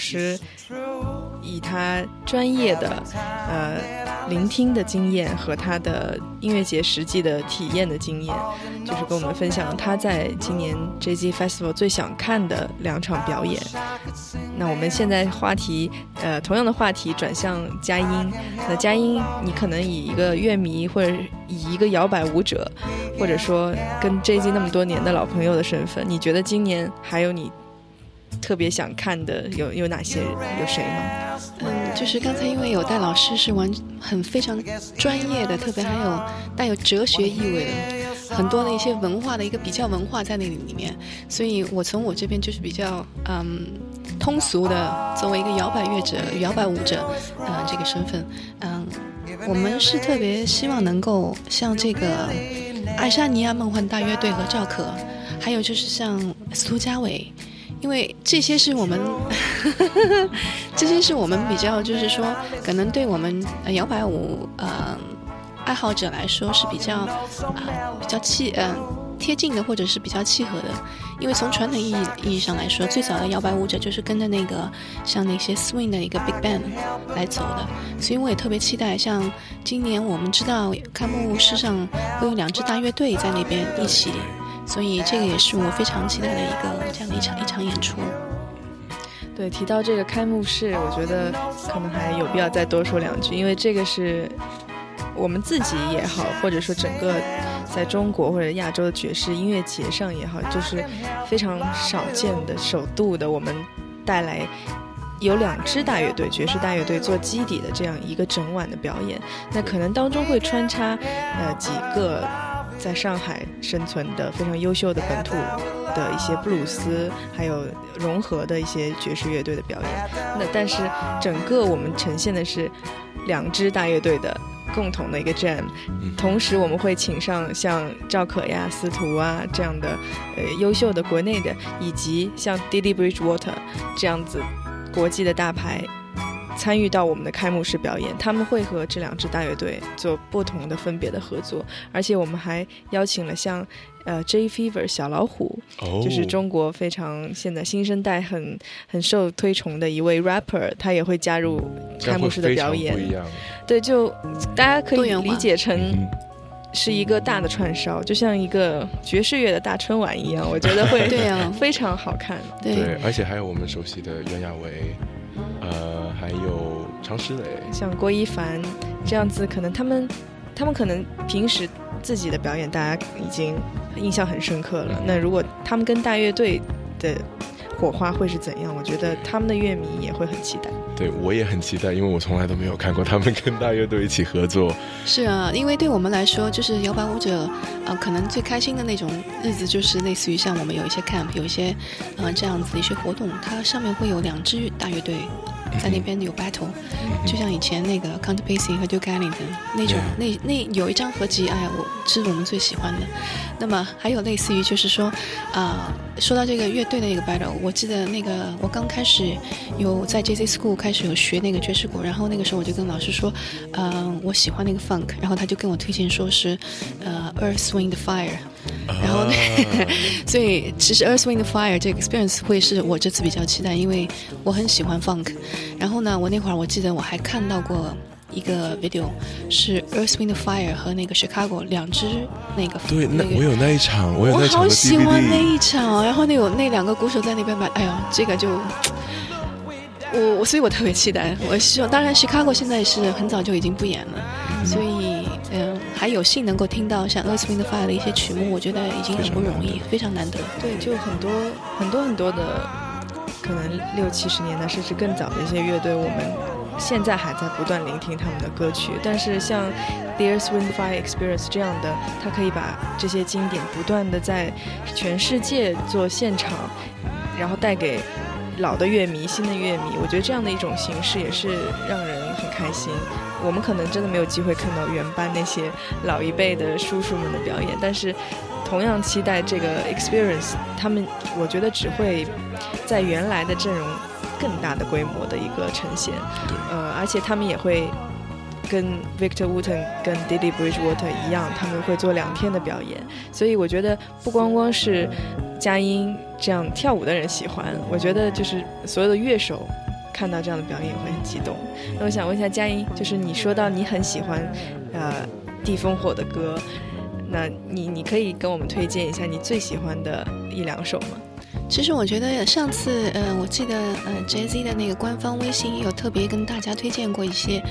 [SPEAKER 2] 师以他专业的呃聆听的经验和他的音乐节实际的体验的经验，就是跟我们分享他在今年 JG Festival 最想看的两场表演。那我们现在话题呃同样的话题转向佳音，那佳音你可能以一个乐迷或者以一个摇摆舞者，或者说跟 JG 那么多年的老朋友的身份，你觉得今年还有你？特别想看的有有哪些？有谁吗？
[SPEAKER 5] 嗯，就是刚才因为有戴老师是完很非常专业的，特别还有带有哲学意味的，很多的一些文化的一个比较文化在那里面，所以我从我这边就是比较嗯通俗的，作为一个摇摆乐者、摇摆舞者，嗯这个身份，嗯，我们是特别希望能够像这个爱沙尼亚梦幻大乐队和赵可，还有就是像苏家伟。因为这些是我们，这些是我们比较，就是说，可能对我们摇摆舞呃爱好者来说是比较啊比较契嗯贴近的，或者是比较契合的。因为从传统意义意义上来说，最早的摇摆舞者就是跟着那个像那些 swing 的一个 big band 来走的，所以我也特别期待，像今年我们知道开幕式上会有两支大乐队在那边一起。所以这个也是我非常期待的一个这样的一场一场演出。
[SPEAKER 2] 对，提到这个开幕式，我觉得可能还有必要再多说两句，因为这个是我们自己也好，或者说整个在中国或者亚洲的爵士音乐节上也好，就是非常少见的首度的，我们带来有两支大乐队爵士大乐队做基底的这样一个整晚的表演。那可能当中会穿插呃几个。在上海生存的非常优秀的本土的一些布鲁斯，还有融合的一些爵士乐队的表演。那但是整个我们呈现的是两支大乐队的共同的一个 jam。同时我们会请上像赵可呀、司徒啊这样的呃优秀的国内的，以及像 Didi Bridgewater 这样子国际的大牌。参与到我们的开幕式表演，他们会和这两支大乐队做不同的分别的合作，而且我们还邀请了像呃 J Fever 小老虎，就是中国非常现在新生代很很受推崇的一位 rapper，他也会加入开幕式的表演。对，就大家可以理解成是一个大的串烧，就像一个爵士乐的大春晚一样，我觉得会
[SPEAKER 5] 对啊
[SPEAKER 2] 非常好看。
[SPEAKER 1] 对，而且还有我们熟悉的袁娅维。呃，还有常石磊，
[SPEAKER 2] 像郭一凡这样子，可能他们，他们可能平时自己的表演，大家已经印象很深刻了。那如果他们跟大乐队的火花会是怎样？我觉得他们的乐迷也会很期待。
[SPEAKER 1] 对我也很期待，因为我从来都没有看过他们跟大乐队一起合作。
[SPEAKER 5] 是啊，因为对我们来说，就是摇摆舞者，呃，可能最开心的那种日子，就是类似于像我们有一些 camp，有一些，呃，这样子的一些活动，它上面会有两支大乐队。在那边有 battle，就像以前那个 Count Basie 和 Duke Ellington 那种，那那有一张合集，哎，我是我们最喜欢的。那么还有类似于就是说，啊，说到这个乐队的一个 battle，我记得那个我刚开始有在 J C School 开始有学那个爵士鼓，然后那个时候我就跟老师说，嗯，我喜欢那个 funk，然后他就跟我推荐说是，呃，Earth Wind Fire。然后，所以其实 Earth Wind Fire 这个 experience 会是我这次比较期待，因为我很喜欢 funk。然后呢，我那会儿我记得我还看到过一个 video，是 Earth Wind Fire 和那个 Chicago 两支那个。
[SPEAKER 1] 对，那我有那一场，我有那
[SPEAKER 5] 场我好喜欢那一场，然后那有那两个鼓手在那边摆，哎呦，这个就我我，所以我特别期待。我希望，当然 Chicago 现在是很早就已经不演了，所以嗯。还有幸能够听到像 Earth Wind Fire 的一些曲目，我觉得已经很不容易，非常难得。
[SPEAKER 2] 对，就很多很多很多的，可能六七十年代甚至更早的一些乐队，我们现在还在不断聆听他们的歌曲。但是像 Dear Swindfire Experience 这样的，它可以把这些经典不断的在全世界做现场，然后带给老的乐迷、新的乐迷。我觉得这样的一种形式也是让人很开心。我们可能真的没有机会看到原班那些老一辈的叔叔们的表演，但是同样期待这个 experience，他们我觉得只会在原来的阵容更大的规模的一个呈现，
[SPEAKER 1] 对，
[SPEAKER 2] 呃，而且他们也会跟 Victor Wooten 跟 Didi Bridgewater 一样，他们会做两天的表演。所以我觉得不光光是佳音这样跳舞的人喜欢，我觉得就是所有的乐手看到这样的表演也会很激动。那我想问一下佳音，就是你说到你很喜欢呃地烽火的歌，那你你可以跟我们推荐一下你最喜欢的一两首吗？
[SPEAKER 5] 其实我觉得上次，呃，我记得，呃，Jay Z 的那个官方微信有特别跟大家推荐过一些，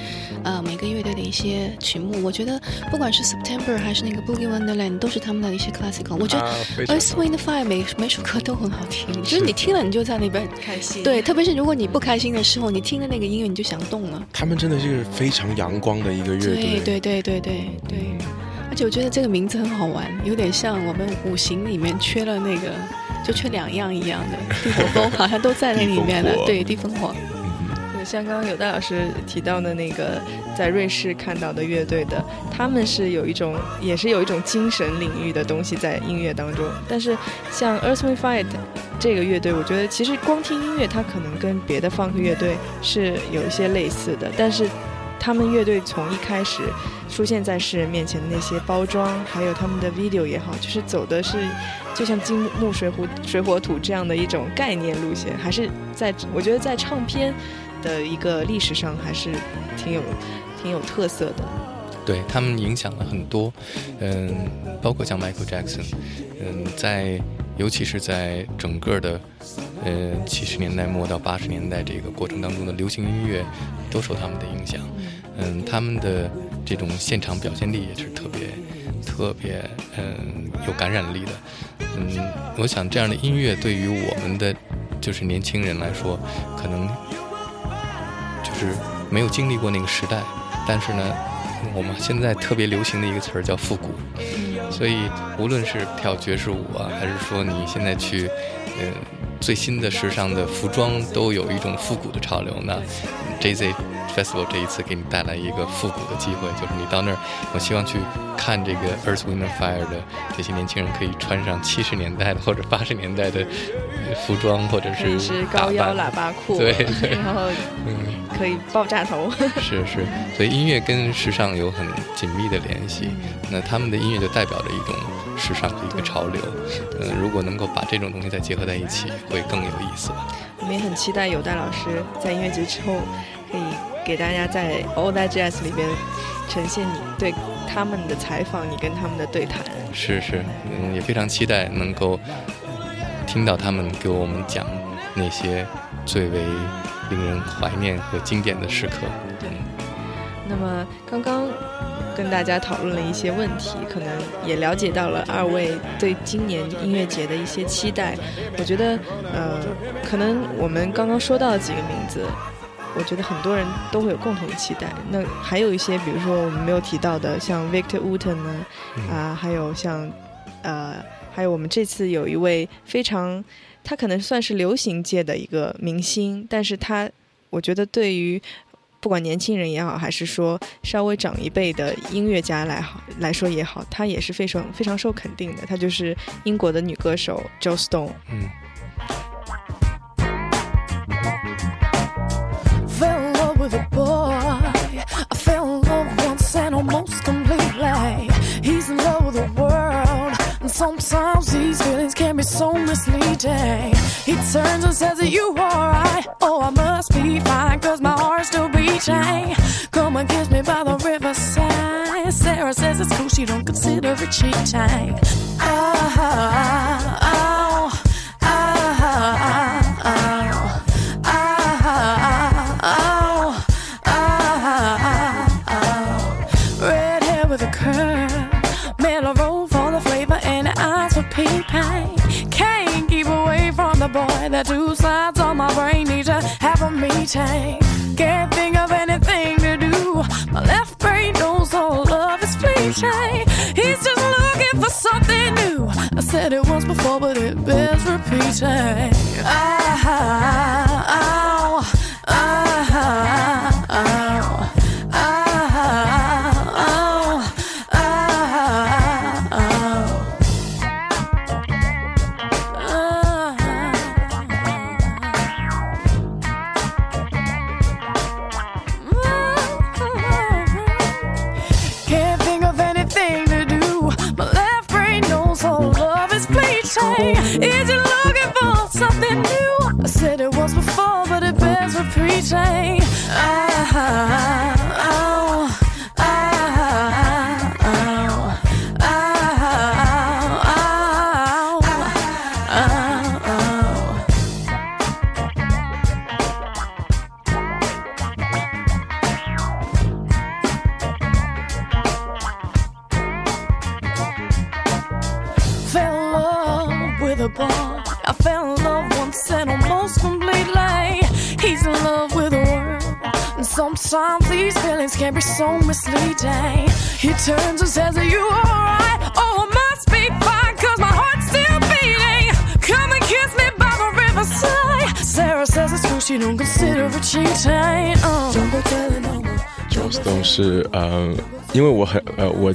[SPEAKER 5] 呃，每个乐队的一些曲目。我觉得不管是 September 还是那个 Boogie Wonderland，都是他们的一些 classical。我觉得 Earth Wind Fire 每每首歌都很好听，就是你听了你就在那边
[SPEAKER 2] 开心。
[SPEAKER 5] 对，特别是如果你不开心的时候，你听的那个音乐你就想动了。
[SPEAKER 1] 他们真的是非常阳光的一个乐队。
[SPEAKER 5] 对对对对对对。而且我觉得这个名字很好玩，有点像我们五行里面缺了那个。就缺两样一样的，地火风好像都在那里面了。对，地风火。
[SPEAKER 2] 对，像刚刚有戴老师提到的那个在瑞士看到的乐队的，他们是有一种，也是有一种精神领域的东西在音乐当中。但是像 Earth Wind Fire 这个乐队，我觉得其实光听音乐，它可能跟别的 funk 乐队是有一些类似的，但是。他们乐队从一开始出现在世人面前的那些包装，还有他们的 video 也好，就是走的是就像金木水火水火土这样的一种概念路线，还是在我觉得在唱片的一个历史上还是挺有挺有特色的。
[SPEAKER 4] 对他们影响了很多，嗯，包括像 Michael Jackson，嗯，在尤其是在整个的呃七十年代末到八十年代这个过程当中的流行音乐都受他们的影响。嗯，他们的这种现场表现力也是特别特别嗯有感染力的。嗯，我想这样的音乐对于我们的就是年轻人来说，可能就是没有经历过那个时代，但是呢，我们现在特别流行的一个词儿叫复古。所以无论是跳爵士舞啊，还是说你现在去嗯最新的时尚的服装，都有一种复古的潮流那。J Z。Festival 这一次给你带来一个复古的机会，就是你到那儿，我希望去看这个 Earth Wind Fire 的这些年轻人可以穿上七十年代的或者八十年代的服装，或者是
[SPEAKER 2] 是高腰喇叭裤，
[SPEAKER 4] 对，
[SPEAKER 2] 然后嗯可以爆炸头，
[SPEAKER 4] 是是，所以音乐跟时尚有很紧密的联系，那他们的音乐就代表着一种时尚的一个潮流，呃，如果能够把这种东西再结合在一起，会更有意思吧。
[SPEAKER 2] 我们也很期待有戴老师在音乐节之后可以。给大家在 All That Jazz 里边呈现你对他们的采访，你跟他们的对谈。
[SPEAKER 4] 是是，嗯，也非常期待能够听到他们给我们讲那些最为令人怀念和经典的时刻。
[SPEAKER 2] 对。那么刚刚跟大家讨论了一些问题，可能也了解到了二位对今年音乐节的一些期待。我觉得，呃，可能我们刚刚说到的几个名字。我觉得很多人都会有共同的期待。那还有一些，比如说我们没有提到的，像 Victor Wooten 呢，啊，还有像，呃，还有我们这次有一位非常，他可能算是流行界的一个明星，但是他，我觉得对于不管年轻人也好，还是说稍微长一辈的音乐家来好来说也好，她也是非常非常受肯定的。她就是英国的女歌手 Jo Stone。嗯。with a boy. I fell in love once and almost completely. He's in love with the world. And sometimes these feelings can be so misleading. He turns and says, Are you are right. Oh, I must be fine, cause my heart's sunshine. Come and kiss me by the riverside. Sarah says it's cool, she don't consider it cheap time. Oh, oh, oh, oh, oh, oh, oh, oh, Can't keep away from the boy. The two sides of my brain need to have a meeting. Said it once before, but it bears repeating. Ah,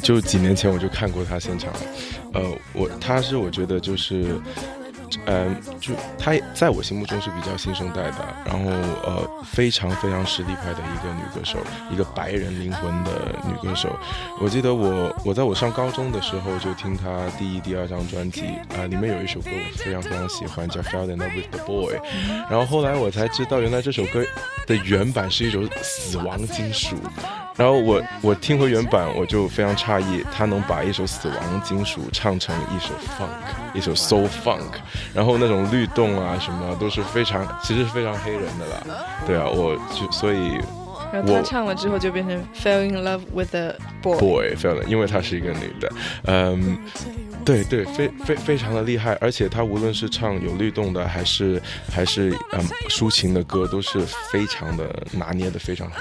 [SPEAKER 1] 就几年前我就看过他现场，呃，我他是我觉得就是。嗯，就她在我心目中是比较新生代的，然后呃非常非常实力派的一个女歌手，一个白人灵魂的女歌手。我记得我我在我上高中的时候就听她第一、第二张专辑啊、里面有一首歌我非常非常喜欢，叫《Fell in Love with the Boy》，然后后来我才知道原来这首歌的原版是一首死亡金属。然后我我听回原版，我就非常诧异，他能把一首死亡金属唱成一首 funk，一首 soul funk，然后那种律动啊什么都是非常，其实是非常黑人的啦。对啊，我就所以
[SPEAKER 2] 然后 他
[SPEAKER 1] 我
[SPEAKER 2] 唱了之后就变成 fell in love with a boy。
[SPEAKER 1] boy fell，因为她是一个女的，嗯。对对，非非非常的厉害，而且她无论是唱有律动的，还是还是嗯抒情的歌，都是非常的拿捏的非常好。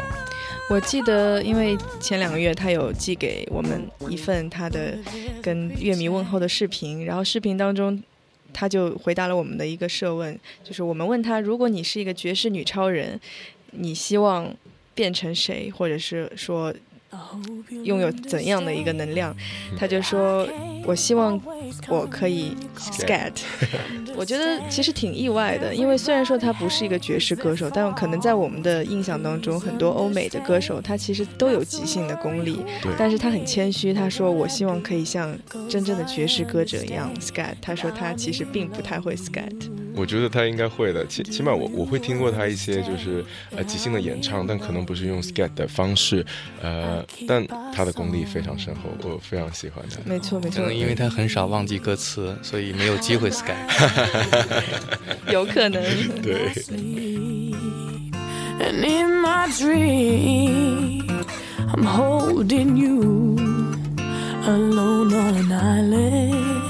[SPEAKER 2] 我记得，因为前两个月他有寄给我们一份他的跟乐迷问候的视频，然后视频当中他就回答了我们的一个设问，就是我们问他，如果你是一个爵士女超人，你希望变成谁，或者是说拥有怎样的一个能量？他就说，我希望我可以 scat。我觉得其实挺意外的，因为虽然说他不是一个爵士歌手，但可能在我们的印象当中，很多欧美的歌手他其实都有即兴的功力，
[SPEAKER 1] 对
[SPEAKER 2] 但是他很谦虚，他说我希望可以像真正的爵士歌者一样 s k a t。他说他其实并不太会 s k a t。
[SPEAKER 1] 我觉得他应该会的，起起码我我会听过他一些就是呃即兴的演唱，但可能不是用 s k a t 的方式，呃，但他的功力非常深厚，我非常喜欢他。
[SPEAKER 2] 没错没错
[SPEAKER 4] 可能，因为他很少忘记歌词，所以没有机会 sky。
[SPEAKER 2] 有可能。
[SPEAKER 1] 对
[SPEAKER 7] ，And in my dream, I'm holding you alone on an island.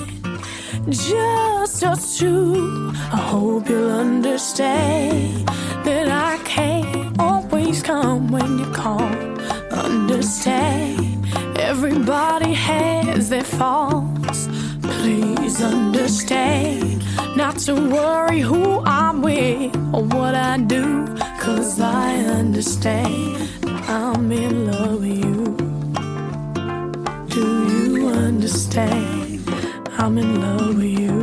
[SPEAKER 7] Just us two. I hope you'll understand that I can't always come when you call. Understand, everybody has their faults. Please understand not to worry who I'm with or what I do, cause I understand I'm in love with you. Do you understand? I'm in love with you.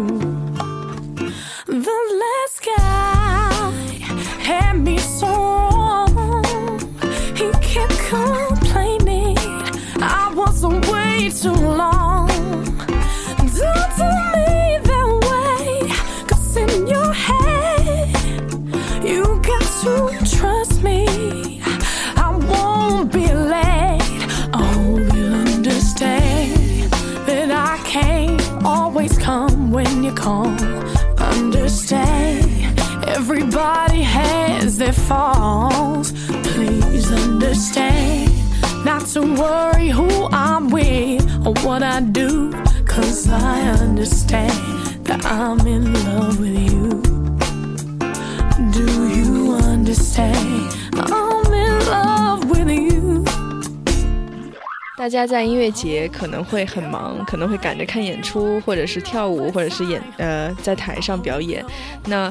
[SPEAKER 2] 大家在音乐节可能会很忙，可能会赶着看演出，或者是跳舞，或者是演呃在台上表演。那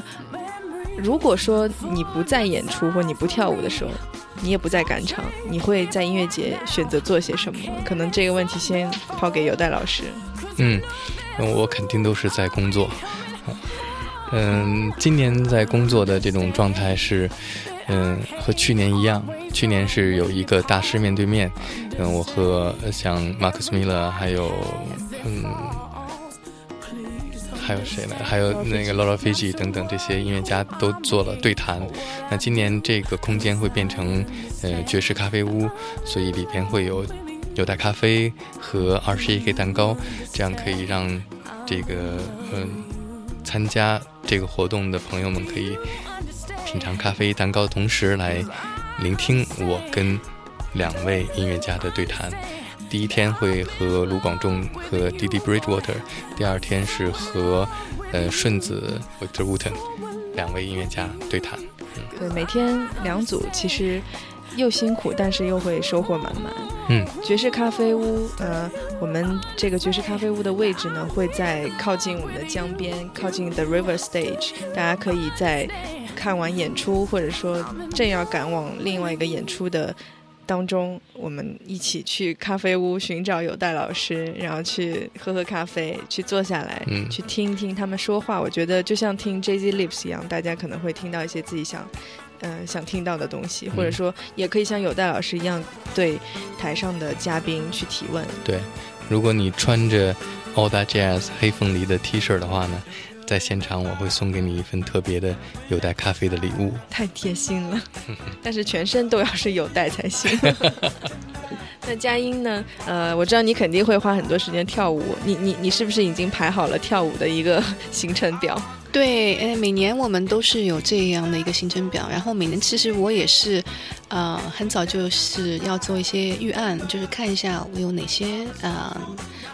[SPEAKER 2] 如果说你不在演出或你不跳舞的时候，你也不在赶场，你会在音乐节选择做些什么？可能这个问题先抛给有代老师。
[SPEAKER 4] 嗯，我肯定都是在工作。嗯，今年在工作的这种状态是，嗯，和去年一样。去年是有一个大师面对面，嗯，我和像马克思米勒还有嗯还有谁呢？还有那个 Laura Fiji 等等这些音乐家都做了对谈。那今年这个空间会变成呃爵士咖啡屋，所以里边会有有袋咖啡和二十一 K 蛋糕，这样可以让这个嗯参加这个活动的朋友们可以品尝咖啡蛋糕的同时来聆听我跟两位音乐家的对谈。第一天会和卢广仲和 Didi Bridgewater，第二天是和呃顺子 Victor Wooten 两位音乐家对谈。
[SPEAKER 2] 对，每天两组，其实又辛苦，但是又会收获满满。
[SPEAKER 4] 嗯，
[SPEAKER 2] 爵士咖啡屋，呃，我们这个爵士咖啡屋的位置呢，会在靠近我们的江边，靠近 The River Stage，大家可以在看完演出，或者说正要赶往另外一个演出的。当中，我们一起去咖啡屋寻找有代老师，然后去喝喝咖啡，去坐下来，嗯去听一听他们说话。我觉得就像听 Jay Z Lips 一样，大家可能会听到一些自己想，嗯，想听到的东西，或者说也可以像有代老师一样对台上的嘉宾去提问。
[SPEAKER 4] 对，如果你穿着 All That Jazz 黑凤梨的 T 恤的话呢？在现场，我会送给你一份特别的有带咖啡的礼物，
[SPEAKER 2] 太贴心了。但是全身都要是有带才行。那佳音呢？呃，我知道你肯定会花很多时间跳舞，你你你是不是已经排好了跳舞的一个行程表？
[SPEAKER 5] 对，哎，每年我们都是有这样的一个行程表，然后每年其实我也是，呃，很早就是要做一些预案，就是看一下我有哪些呃。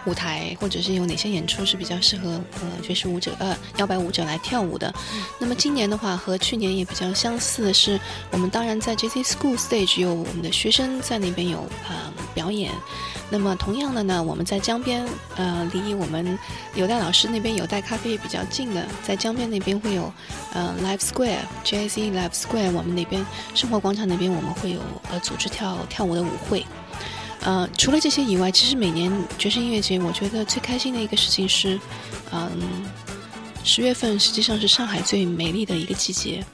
[SPEAKER 5] 舞台或者是有哪些演出是比较适合呃爵士舞者呃摇摆舞者来跳舞的？那么今年的话和去年也比较相似的是，我们当然在 J C School Stage 有我们的学生在那边有呃表演。那么同样的呢，我们在江边呃离我们有代老师那边有代咖啡也比较近的，在江边那边会有呃 Live Square J C Live Square 我们那边生活广场那边我们会有呃组织跳跳舞的舞会。呃，除了这些以外，其实每年爵士音乐节，我觉得最开心的一个事情是，嗯，十月份实际上是上海最美丽的一个季节，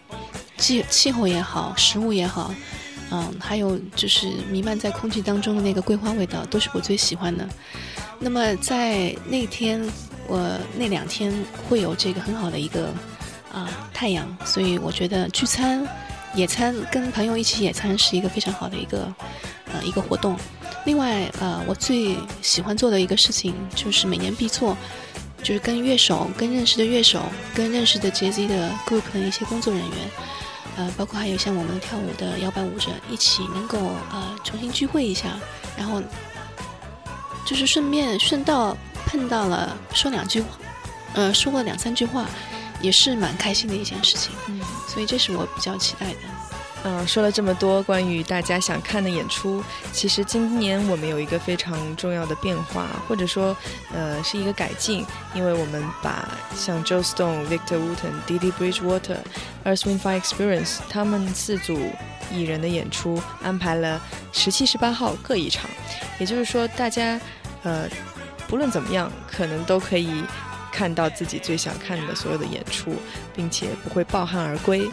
[SPEAKER 5] 气气候也好，食物也好，嗯，还有就是弥漫在空气当中的那个桂花味道，都是我最喜欢的。那么在那天，我那两天会有这个很好的一个啊太阳，所以我觉得聚餐、野餐，跟朋友一起野餐是一个非常好的一个呃一个活动。另外，呃，我最喜欢做的一个事情就是每年必做，就是跟乐手、跟认识的乐手、跟认识的 Jazz 的 group 的一些工作人员，呃，包括还有像我们跳舞的摇摆舞者一起能够呃重新聚会一下，然后就是顺便顺道碰到了说两句话，呃，说过两三句话，也是蛮开心的一件事情。嗯，所以这是我比较期待的。
[SPEAKER 2] 嗯，说了这么多关于大家想看的演出，其实今年我们有一个非常重要的变化，或者说，呃，是一个改进，因为我们把像 Joe Stone、Victor Wooten、Didi Bridgewater、Earth Wind Fire Experience 他们四组艺人的演出安排了十七、十八号各一场，也就是说，大家，呃，不论怎么样，可能都可以看到自己最想看的所有的演出，并且不会抱憾而归。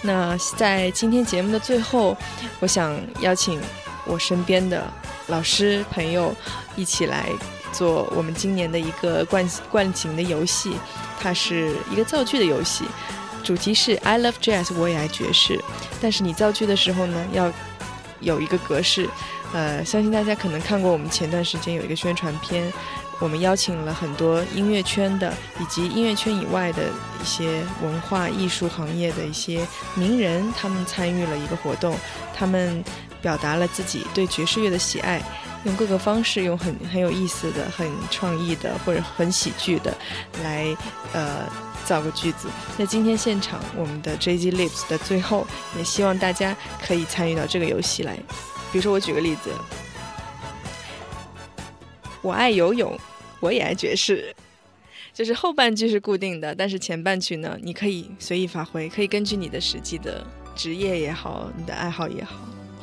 [SPEAKER 2] 那在今天节目的最后，我想邀请我身边的老师朋友一起来做我们今年的一个冠冠景的游戏。它是一个造句的游戏，主题是 I love jazz，我也爱爵士。但是你造句的时候呢，要有一个格式。呃，相信大家可能看过我们前段时间有一个宣传片。我们邀请了很多音乐圈的以及音乐圈以外的一些文化艺术行业的一些名人，他们参与了一个活动，他们表达了自己对爵士乐的喜爱，用各个方式，用很很有意思的、很创意的或者很喜剧的来呃造个句子。那今天现场我们的 JZ Lips 的最后，也希望大家可以参与到这个游戏来。比如说，我举个例子，我爱游泳。我也爱爵士，就是后半句是固定的，但是前半句呢，你可以随意发挥，可以根据你的实际的职业也好，你的爱好也好，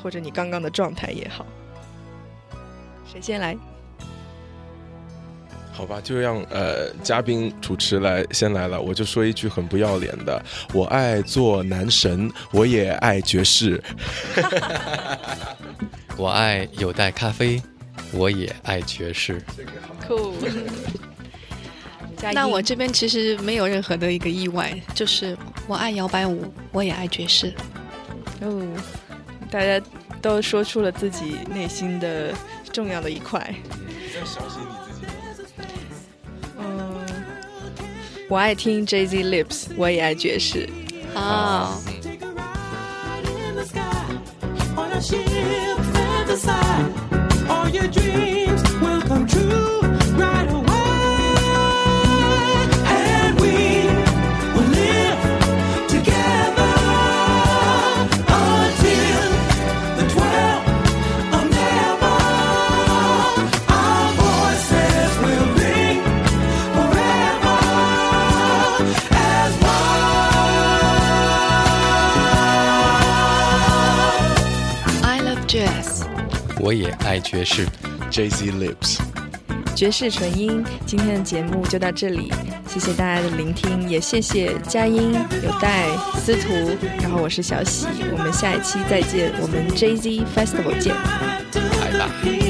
[SPEAKER 2] 或者你刚刚的状态也好。谁先来？
[SPEAKER 1] 好吧，就让呃嘉宾主持来先来了，我就说一句很不要脸的：我爱做男神，我也爱爵士。
[SPEAKER 4] 我爱有带咖啡。我也爱爵士，
[SPEAKER 2] 酷。
[SPEAKER 5] 那我这边其实没有任何的一个意外，就是我爱摇摆舞，我也爱爵士。
[SPEAKER 2] 哦，大家都说出了自己内心的重要的一块。嗯，我爱听 Jay Z Lips，我也爱爵士。
[SPEAKER 5] 啊。your dreams will come true.
[SPEAKER 7] 我也爱爵士
[SPEAKER 1] ，Jay Z Lips，
[SPEAKER 2] 爵士纯音。今天的节目就到这里，谢谢大家的聆听，也谢谢佳音、有待、司徒，然后我是小喜，我们下一期再见，我们 Jay Z Festival 见，
[SPEAKER 7] 拜拜。